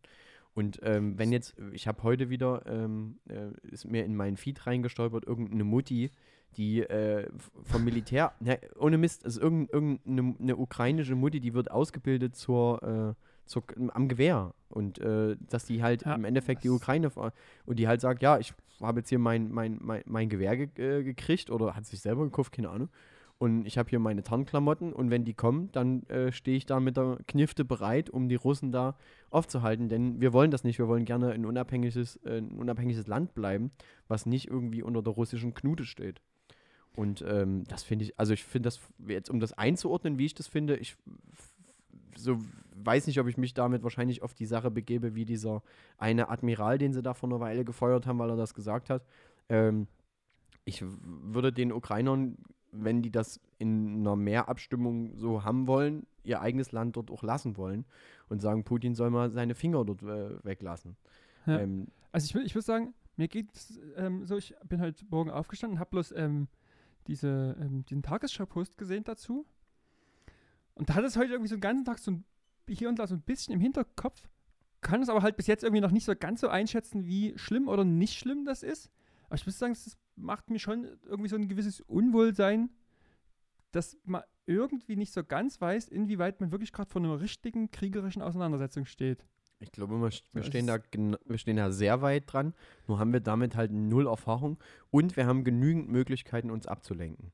Und ähm, wenn jetzt, ich habe heute wieder, ähm, äh, ist mir in meinen Feed reingestolpert, irgendeine Mutti, die äh, vom Militär, ne, ohne Mist, also irgend- irgendeine eine ukrainische Mutti, die wird ausgebildet zur, äh, zur, am Gewehr. Und äh, dass die halt Ja, im Endeffekt die Ukraine, und die halt sagt, ja, ich habe jetzt hier mein, mein, mein, mein Gewehr ge äh, gekriegt oder hat sich selber gekauft, keine Ahnung. Und ich habe hier meine Tarnklamotten und wenn die kommen, dann äh, stehe ich da mit der Knifte bereit, um die Russen da aufzuhalten. Denn wir wollen das nicht. Wir wollen gerne ein unabhängiges, äh, ein unabhängiges Land bleiben, was nicht irgendwie unter der russischen Knute steht. Und ähm, das finde ich, also ich finde das, jetzt um das einzuordnen, wie ich das finde, ich so weiß nicht, ob ich mich damit wahrscheinlich auf die Sache begebe, wie dieser eine Admiral, den sie da vor einer Weile gefeuert haben, weil er das gesagt hat. Ähm, ich würde den Ukrainern, wenn die das in einer Mehrabstimmung so haben wollen, ihr eigenes Land dort auch lassen wollen und sagen, Putin soll mal seine Finger dort äh, weglassen. Ja. Ähm, Also ich, ich würde sagen, mir geht es ähm, so, ich bin heute Morgen aufgestanden und habe bloß ähm, diese, ähm, diesen Tagesschau-Post gesehen dazu. Und da hat es heute irgendwie so den ganzen Tag so ein, hier und da so ein bisschen im Hinterkopf, kann es aber halt bis jetzt irgendwie noch nicht so ganz so einschätzen, wie schlimm oder nicht schlimm das ist. Aber ich muss sagen, das macht mir schon irgendwie so ein gewisses Unwohlsein, dass man irgendwie nicht so ganz weiß, inwieweit man wirklich gerade vor einer richtigen kriegerischen Auseinandersetzung steht. Ich glaube, wir, wir, es stehen da, wir stehen da sehr weit dran. Nur haben wir damit halt null Erfahrung und wir haben genügend Möglichkeiten, uns abzulenken.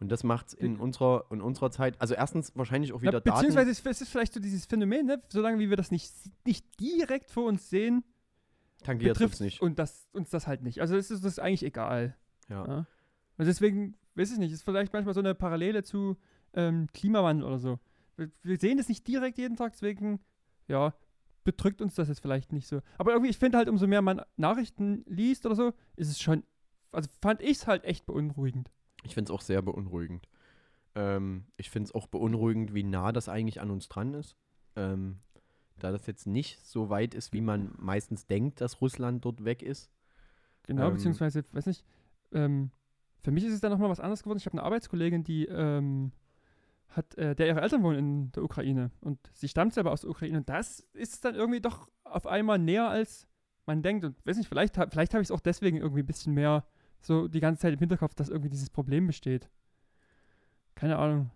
Und das macht es in unserer, in unserer Zeit, also erstens wahrscheinlich auch Ja, wieder beziehungsweise Daten. es, es ist vielleicht so dieses Phänomen, ne? solange wie wir das nicht, nicht direkt vor uns sehen, Tangiert uns betrifft nicht. und das, uns das halt nicht. Also es ist das ist eigentlich egal. Ja. Ja. Und deswegen, weiß ich nicht, ist vielleicht manchmal so eine Parallele zu ähm, Klimawandel oder so. Wir, wir sehen es nicht direkt jeden Tag, deswegen, ja, bedrückt uns das jetzt vielleicht nicht so. Aber irgendwie, ich finde halt, umso mehr man Nachrichten liest oder so, ist es schon, also fand ich es halt echt beunruhigend. Ich finde es auch sehr beunruhigend. Ähm, ich finde es auch beunruhigend, wie nah das eigentlich an uns dran ist. Ähm, da das jetzt nicht so weit ist, wie man meistens denkt, dass Russland dort weg ist. Genau, Ähm, beziehungsweise, weiß nicht, ähm, für mich ist es dann nochmal was anderes geworden. Ich habe eine Arbeitskollegin, die ähm, hat, äh, der ihre Eltern wohnen in der Ukraine und sie stammt selber aus der Ukraine und das ist dann irgendwie doch auf einmal näher als man denkt und weiß nicht, vielleicht, vielleicht habe ich es auch deswegen irgendwie ein bisschen mehr so die ganze Zeit im Hinterkopf, dass irgendwie dieses Problem besteht. Keine Ahnung.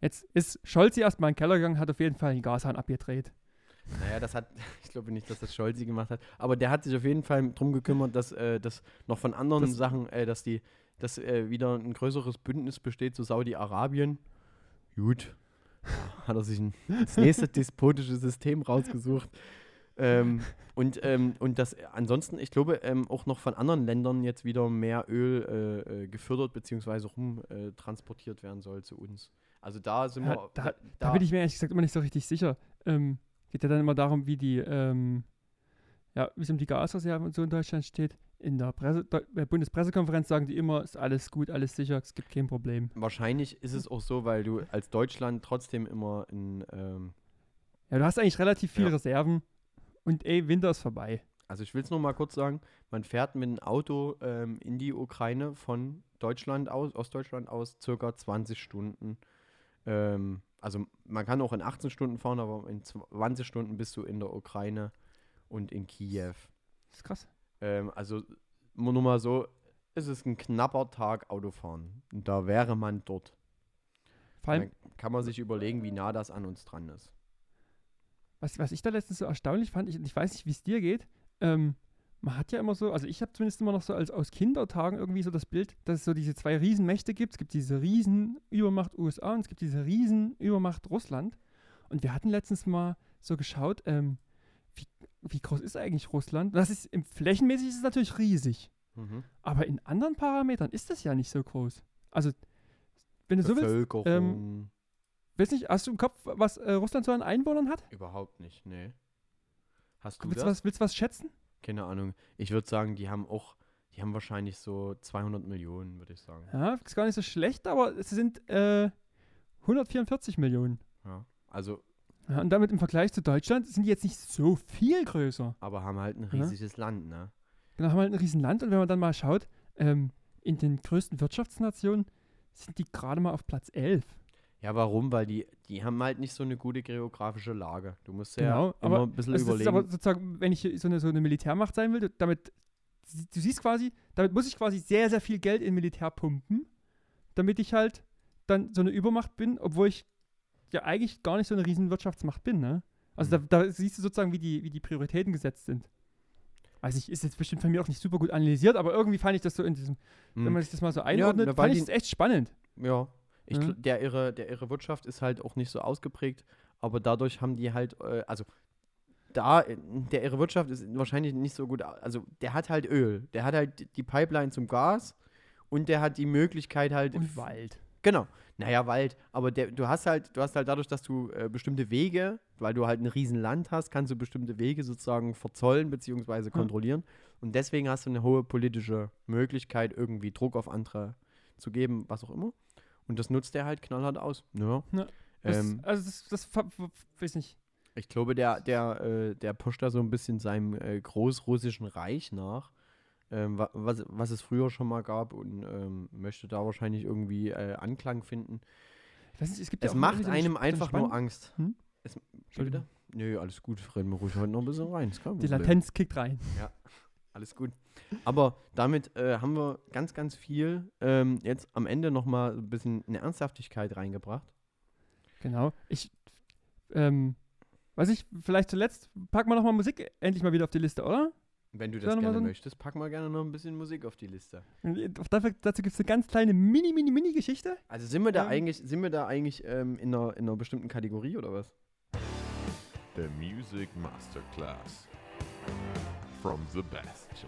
Jetzt ist Scholz erstmal in den Keller gegangen, hat auf jeden Fall den Gashahn abgedreht. Naja, das hat, ich glaube nicht, dass das Scholzi gemacht hat, aber der hat sich auf jeden Fall drum gekümmert, dass äh, das noch von anderen Das- Sachen, äh, dass die, dass äh, wieder ein größeres Bündnis besteht zu Saudi-Arabien. Gut. Hat er sich ein, das nächste despotische System rausgesucht. Ähm, und, ähm, und das ansonsten, ich glaube, ähm, auch noch von anderen Ländern jetzt wieder mehr Öl äh, äh, gefördert bzw. rum äh, transportiert werden soll zu uns. Also da sind Ja, wir. da- Da bin ich mir ehrlich gesagt immer nicht so richtig sicher. Ähm, geht ja dann immer darum, wie die, ähm, ja, wie es um die Gasreserven und so in Deutschland steht. In der Presse, Deu- äh, Bundespressekonferenz sagen die immer, ist alles gut, alles sicher, es gibt kein Problem. Wahrscheinlich ist es auch so, weil du als Deutschland trotzdem immer in, ähm, Ja, du hast eigentlich relativ viele Ja. Reserven und ey, Winter ist vorbei. also ich will es nur mal kurz sagen, man fährt mit einem Auto ähm, in die Ukraine von Deutschland aus, aus Deutschland aus, circa 20 Stunden. Ähm, also man kann auch in 18 Stunden fahren, aber in 20 Stunden bist du in der Ukraine und in Kiew. Das ist krass. Ähm, also nur nur mal so, es ist ein knapper Tag Autofahren. Und da wäre man dort. Vor allem, Dann kann man sich überlegen, wie nah das an uns dran ist. Was, was ich da letztens so erstaunlich fand, ich, ich weiß nicht, wie es dir geht, ähm, man hat ja immer so, also ich habe zumindest immer noch so als aus Kindertagen irgendwie so das Bild, dass es so diese zwei Riesenmächte gibt. Es gibt diese Riesenübermacht USA und es gibt diese Riesenübermacht Russland. Und wir hatten letztens mal so geschaut, ähm, wie, wie groß ist eigentlich Russland? Das ist im flächenmäßig ist es natürlich riesig, Mhm. aber in anderen Parametern ist das ja nicht so groß. Also wenn du so willst, Bevölkerung. Weiß nicht, hast du im Kopf, was äh, Russland so an Einwohnern hat? Überhaupt nicht, nee. Hast du Willst du das? was, willst du was schätzen? Keine Ahnung. Ich würde sagen, die haben auch, die haben wahrscheinlich so 200 Millionen, würde ich sagen. Ja, ist gar nicht so schlecht, aber es sind äh, 144 Millionen. Ja. Also, Ja, und damit im Vergleich zu Deutschland sind die jetzt nicht so viel größer. aber haben halt ein Ja. riesiges Land, ne? Genau, haben halt ein Riesenland und wenn man dann mal schaut, ähm, in den größten Wirtschaftsnationen sind die gerade mal auf Platz 11. Ja, warum? Weil die, die haben halt nicht so eine gute geografische Lage. Du musst ja Genau, immer aber ein bisschen Also das ist überlegen. aber sozusagen, wenn ich so eine, so eine Militärmacht sein will, damit, du siehst quasi, damit muss ich quasi sehr, sehr viel Geld in Militär pumpen, damit ich halt dann so eine Übermacht bin, obwohl ich ja eigentlich gar nicht so eine riesen Wirtschaftsmacht bin, ne? Also Mhm. da, da siehst du sozusagen, wie die, wie die Prioritäten gesetzt sind. Also ich ist jetzt bestimmt von mir auch nicht super gut analysiert, aber irgendwie fand ich das so in diesem, wenn Hm. man sich das mal so einordnet, weil fand ich das echt spannend. Ja. Ich, gl- der, ihre, der ihre Wirtschaft ist halt auch nicht so ausgeprägt, aber dadurch haben die halt, äh, also da, der ihre Wirtschaft ist wahrscheinlich nicht so gut, also der hat halt Öl, der hat halt die Pipeline zum Gas und der hat die Möglichkeit halt. Und Wald. Genau. Naja, Wald, aber der, du hast halt, du hast halt dadurch, dass du äh, bestimmte Wege, weil du halt ein Riesenland hast, kannst du bestimmte Wege sozusagen verzollen bzw. kontrollieren. Und deswegen hast du eine hohe politische Möglichkeit, irgendwie Druck auf andere zu geben, was auch immer. Und das nutzt er halt knallhart aus. Ja. Ja, Das, Ähm, also das, das, ver- weiß nicht. ich glaube, der, der, äh, der pusht da so ein bisschen seinem äh, großrussischen Reich nach, ähm, wa- was, was es früher schon mal gab und ähm, möchte da wahrscheinlich irgendwie äh, Anklang finden. Nicht, es Es ja macht einem einfach nur Angst. Hm? Es, Entschuldigung. Nö, alles gut. Reden wir ruhig heute noch ein bisschen rein. Die. Latenz kickt rein. Alles gut. Aber damit äh, haben wir ganz, ganz viel ähm, jetzt am Ende nochmal ein bisschen eine Ernsthaftigkeit reingebracht. Genau. Ich, ähm, weiß ich, vielleicht zuletzt packen wir nochmal Musik endlich mal wieder auf die Liste, oder? Wenn du das mal gerne so möchtest, packen wir gerne noch ein bisschen Musik auf die Liste. Dafür, dazu gibt es eine ganz kleine Mini, Mini, Mini-Geschichte. Also sind wir da Ähm. eigentlich, sind wir da eigentlich ähm, in, einer, in einer bestimmten Kategorie oder was? The Music Masterclass from the best.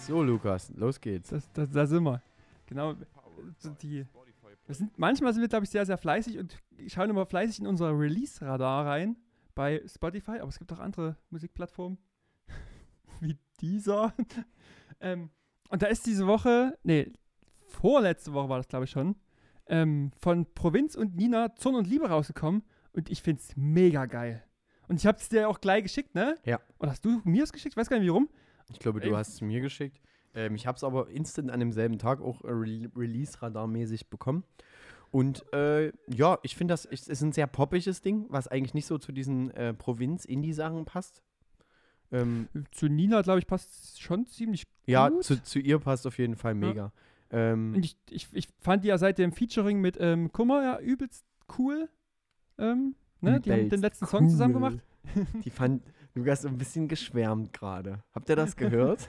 So, Lukas, los geht's. Das, das, da sind wir. Genau. Die, sind, manchmal sind wir, glaube ich, sehr, sehr fleißig und schauen immer fleißig in unser Release-Radar rein bei Spotify, aber es gibt auch andere Musikplattformen wie dieser. ähm, und da ist diese Woche, nee, vorletzte Woche war das, glaube ich, schon, ähm, von Provinz und Nina Zorn und Liebe rausgekommen und ich finde es mega geil. Und ich habe es dir auch gleich geschickt, ne? Ja. Oder hast du mir es geschickt? Ich weiß gar nicht, wie rum. Ich glaube, du Ey. hast es mir geschickt. Ähm, ich habe es aber instant an demselben Tag auch äh, Re Release-Radar-mäßig bekommen. Und äh, ja, ich finde, das ist, ist ein sehr poppiges Ding, was eigentlich nicht so zu diesen äh, Provinz-Indie-Sachen passt. Ähm, Zu Nina, glaube ich, passt es schon ziemlich ja, gut. zu, zu ihr passt auf jeden Fall mega. Ähm, Und ich, ich, ich fand die ja seit dem Featuring mit ähm, Kummer ja übelst cool. Ähm, ne? Die haben den letzten Song zusammen cool. gemacht. Die fand Lukas so ein bisschen geschwärmt gerade. Habt ihr das gehört?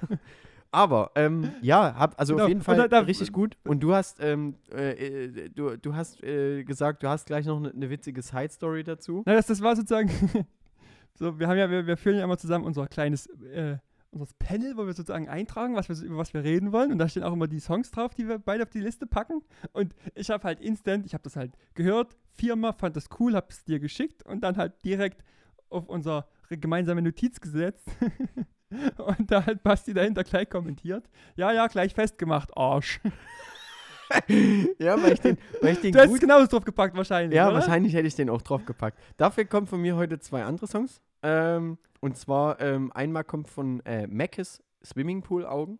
Aber ähm, ja, hab, also Genau, auf jeden Fall da- da- richtig gut. Und du hast, ähm, äh, äh, du, du hast äh, gesagt, du hast gleich noch eine ne witzige Side-Story dazu. Na, das, das war sozusagen. so, wir haben ja, wir, wir führen ja immer zusammen unser kleines äh, unser Panel, wo wir sozusagen eintragen, was wir, über was wir reden wollen. Und da stehen auch immer die Songs drauf, die wir beide auf die Liste packen. Und ich habe halt instant, ich habe das halt gehört, viermal, fand das cool, habe es dir geschickt und dann halt direkt auf unsere gemeinsame Notiz gesetzt. und da hat Basti dahinter gleich kommentiert. Ja, ja, gleich festgemacht, Arsch. ja, weil ich den, weil ich den Du gut. genauso drauf gepackt wahrscheinlich, Ja, oder? wahrscheinlich hätte ich den auch draufgepackt. Dafür kommen von mir heute zwei andere Songs. Ähm, und zwar ähm, einmal kommt von äh, Mackes Swimmingpool Augen,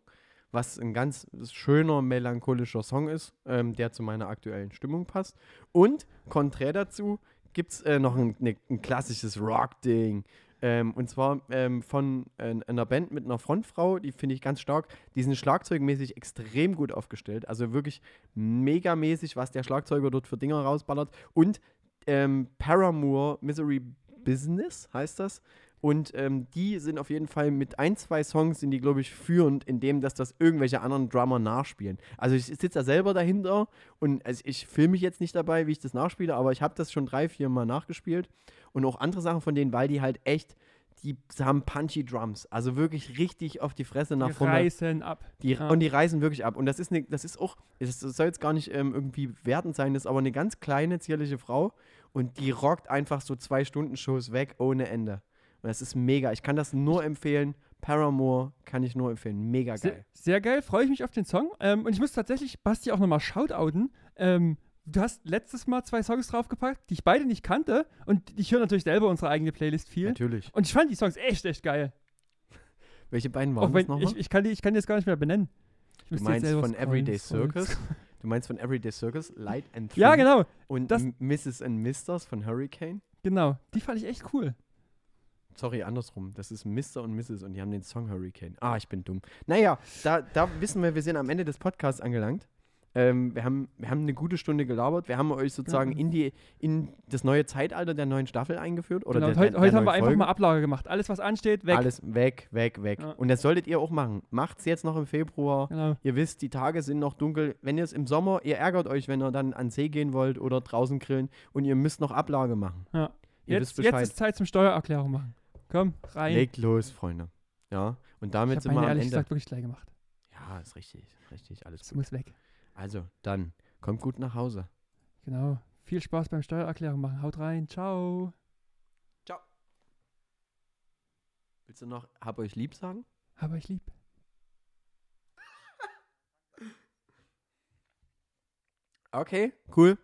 was ein ganz schöner, melancholischer Song ist, ähm, der zu meiner aktuellen Stimmung passt. Und konträr dazu gibt es äh, noch ein, ne, ein klassisches Rock-Ding. Ähm, und zwar ähm, von äh, einer Band mit einer Frontfrau, die finde ich ganz stark. Die sind schlagzeugmäßig extrem gut aufgestellt. Also wirklich megamäßig, was der Schlagzeuger dort für Dinger rausballert. Und ähm, Paramore Misery Business heißt das. Und ähm, die sind auf jeden Fall mit ein, zwei Songs sind die, glaube ich, führend, in dem, dass das irgendwelche anderen Drummer nachspielen. Also ich sitze da selber dahinter und also ich filme mich jetzt nicht dabei, wie ich das nachspiele, aber ich habe das schon drei, vier Mal nachgespielt. Und auch andere Sachen von denen, weil die halt echt, die haben punchy Drums. Also wirklich richtig auf die Fresse nach Die vorne. reißen ab. Die, Ja. Und die reisen wirklich ab. Und das ist, ne, das ist auch, es soll jetzt gar nicht ähm, irgendwie wertend sein, das ist aber eine ganz kleine, zierliche Frau und die rockt einfach so zwei Stunden Shows weg ohne Ende. Und das ist mega. Ich kann das nur empfehlen. Paramore kann ich nur empfehlen. Mega Sehr, geil. sehr geil, freue ich mich auf den Song. Ähm, und ich muss tatsächlich Basti auch nochmal shoutouten. Ähm, du hast letztes Mal zwei Songs draufgepackt, die ich beide nicht kannte. Und ich höre natürlich selber unsere eigene Playlist viel. Natürlich. Und ich fand die Songs echt, echt geil. Welche beiden waren das nochmal? ich, ich, kann die, ich kann die jetzt gar nicht mehr benennen. Ich Du meinst von Everyday Circus? Du meinst von Everyday Circus, Light and Ja, Thin genau. Und das- Mrs. and Misters von Hurricane. Genau. Die fand ich echt cool. Sorry, andersrum. Das ist Mr. und Mrs. und die haben den Song Hurricane. Ah, ich bin dumm. Naja, da, da wissen wir, wir sind am Ende des Podcasts angelangt. Ähm, wir, haben, wir haben eine gute Stunde gelabert. Wir haben euch sozusagen in, die, in das neue Zeitalter der neuen Staffel eingeführt. Oder genau. der, heute der, heute haben wir einfach mal Ablage gemacht. Alles, was ansteht, weg. Alles weg, weg, weg. Ja. Und das solltet ihr auch machen. Macht's jetzt noch im Februar. Genau. Ihr wisst, die Tage sind noch dunkel. Wenn ihr es im Sommer, ihr ärgert euch, wenn ihr dann an See gehen wollt oder draußen grillen und ihr müsst noch Ablage machen. Ja. Jetzt, jetzt ist Zeit zum Steuererklärung machen. Komm, rein. Legt los, Freunde. Ja, und ich damit habe sind wir am ehrlich Ende. gesagt wirklich gleich gemacht. Ja, ist richtig, richtig, alles Das gut. muss weg. Also, dann kommt gut nach Hause. Genau. Viel Spaß beim Steuererklärung machen. Haut rein. Ciao. Ciao. Willst du noch hab euch lieb sagen? Hab euch lieb. Okay, cool.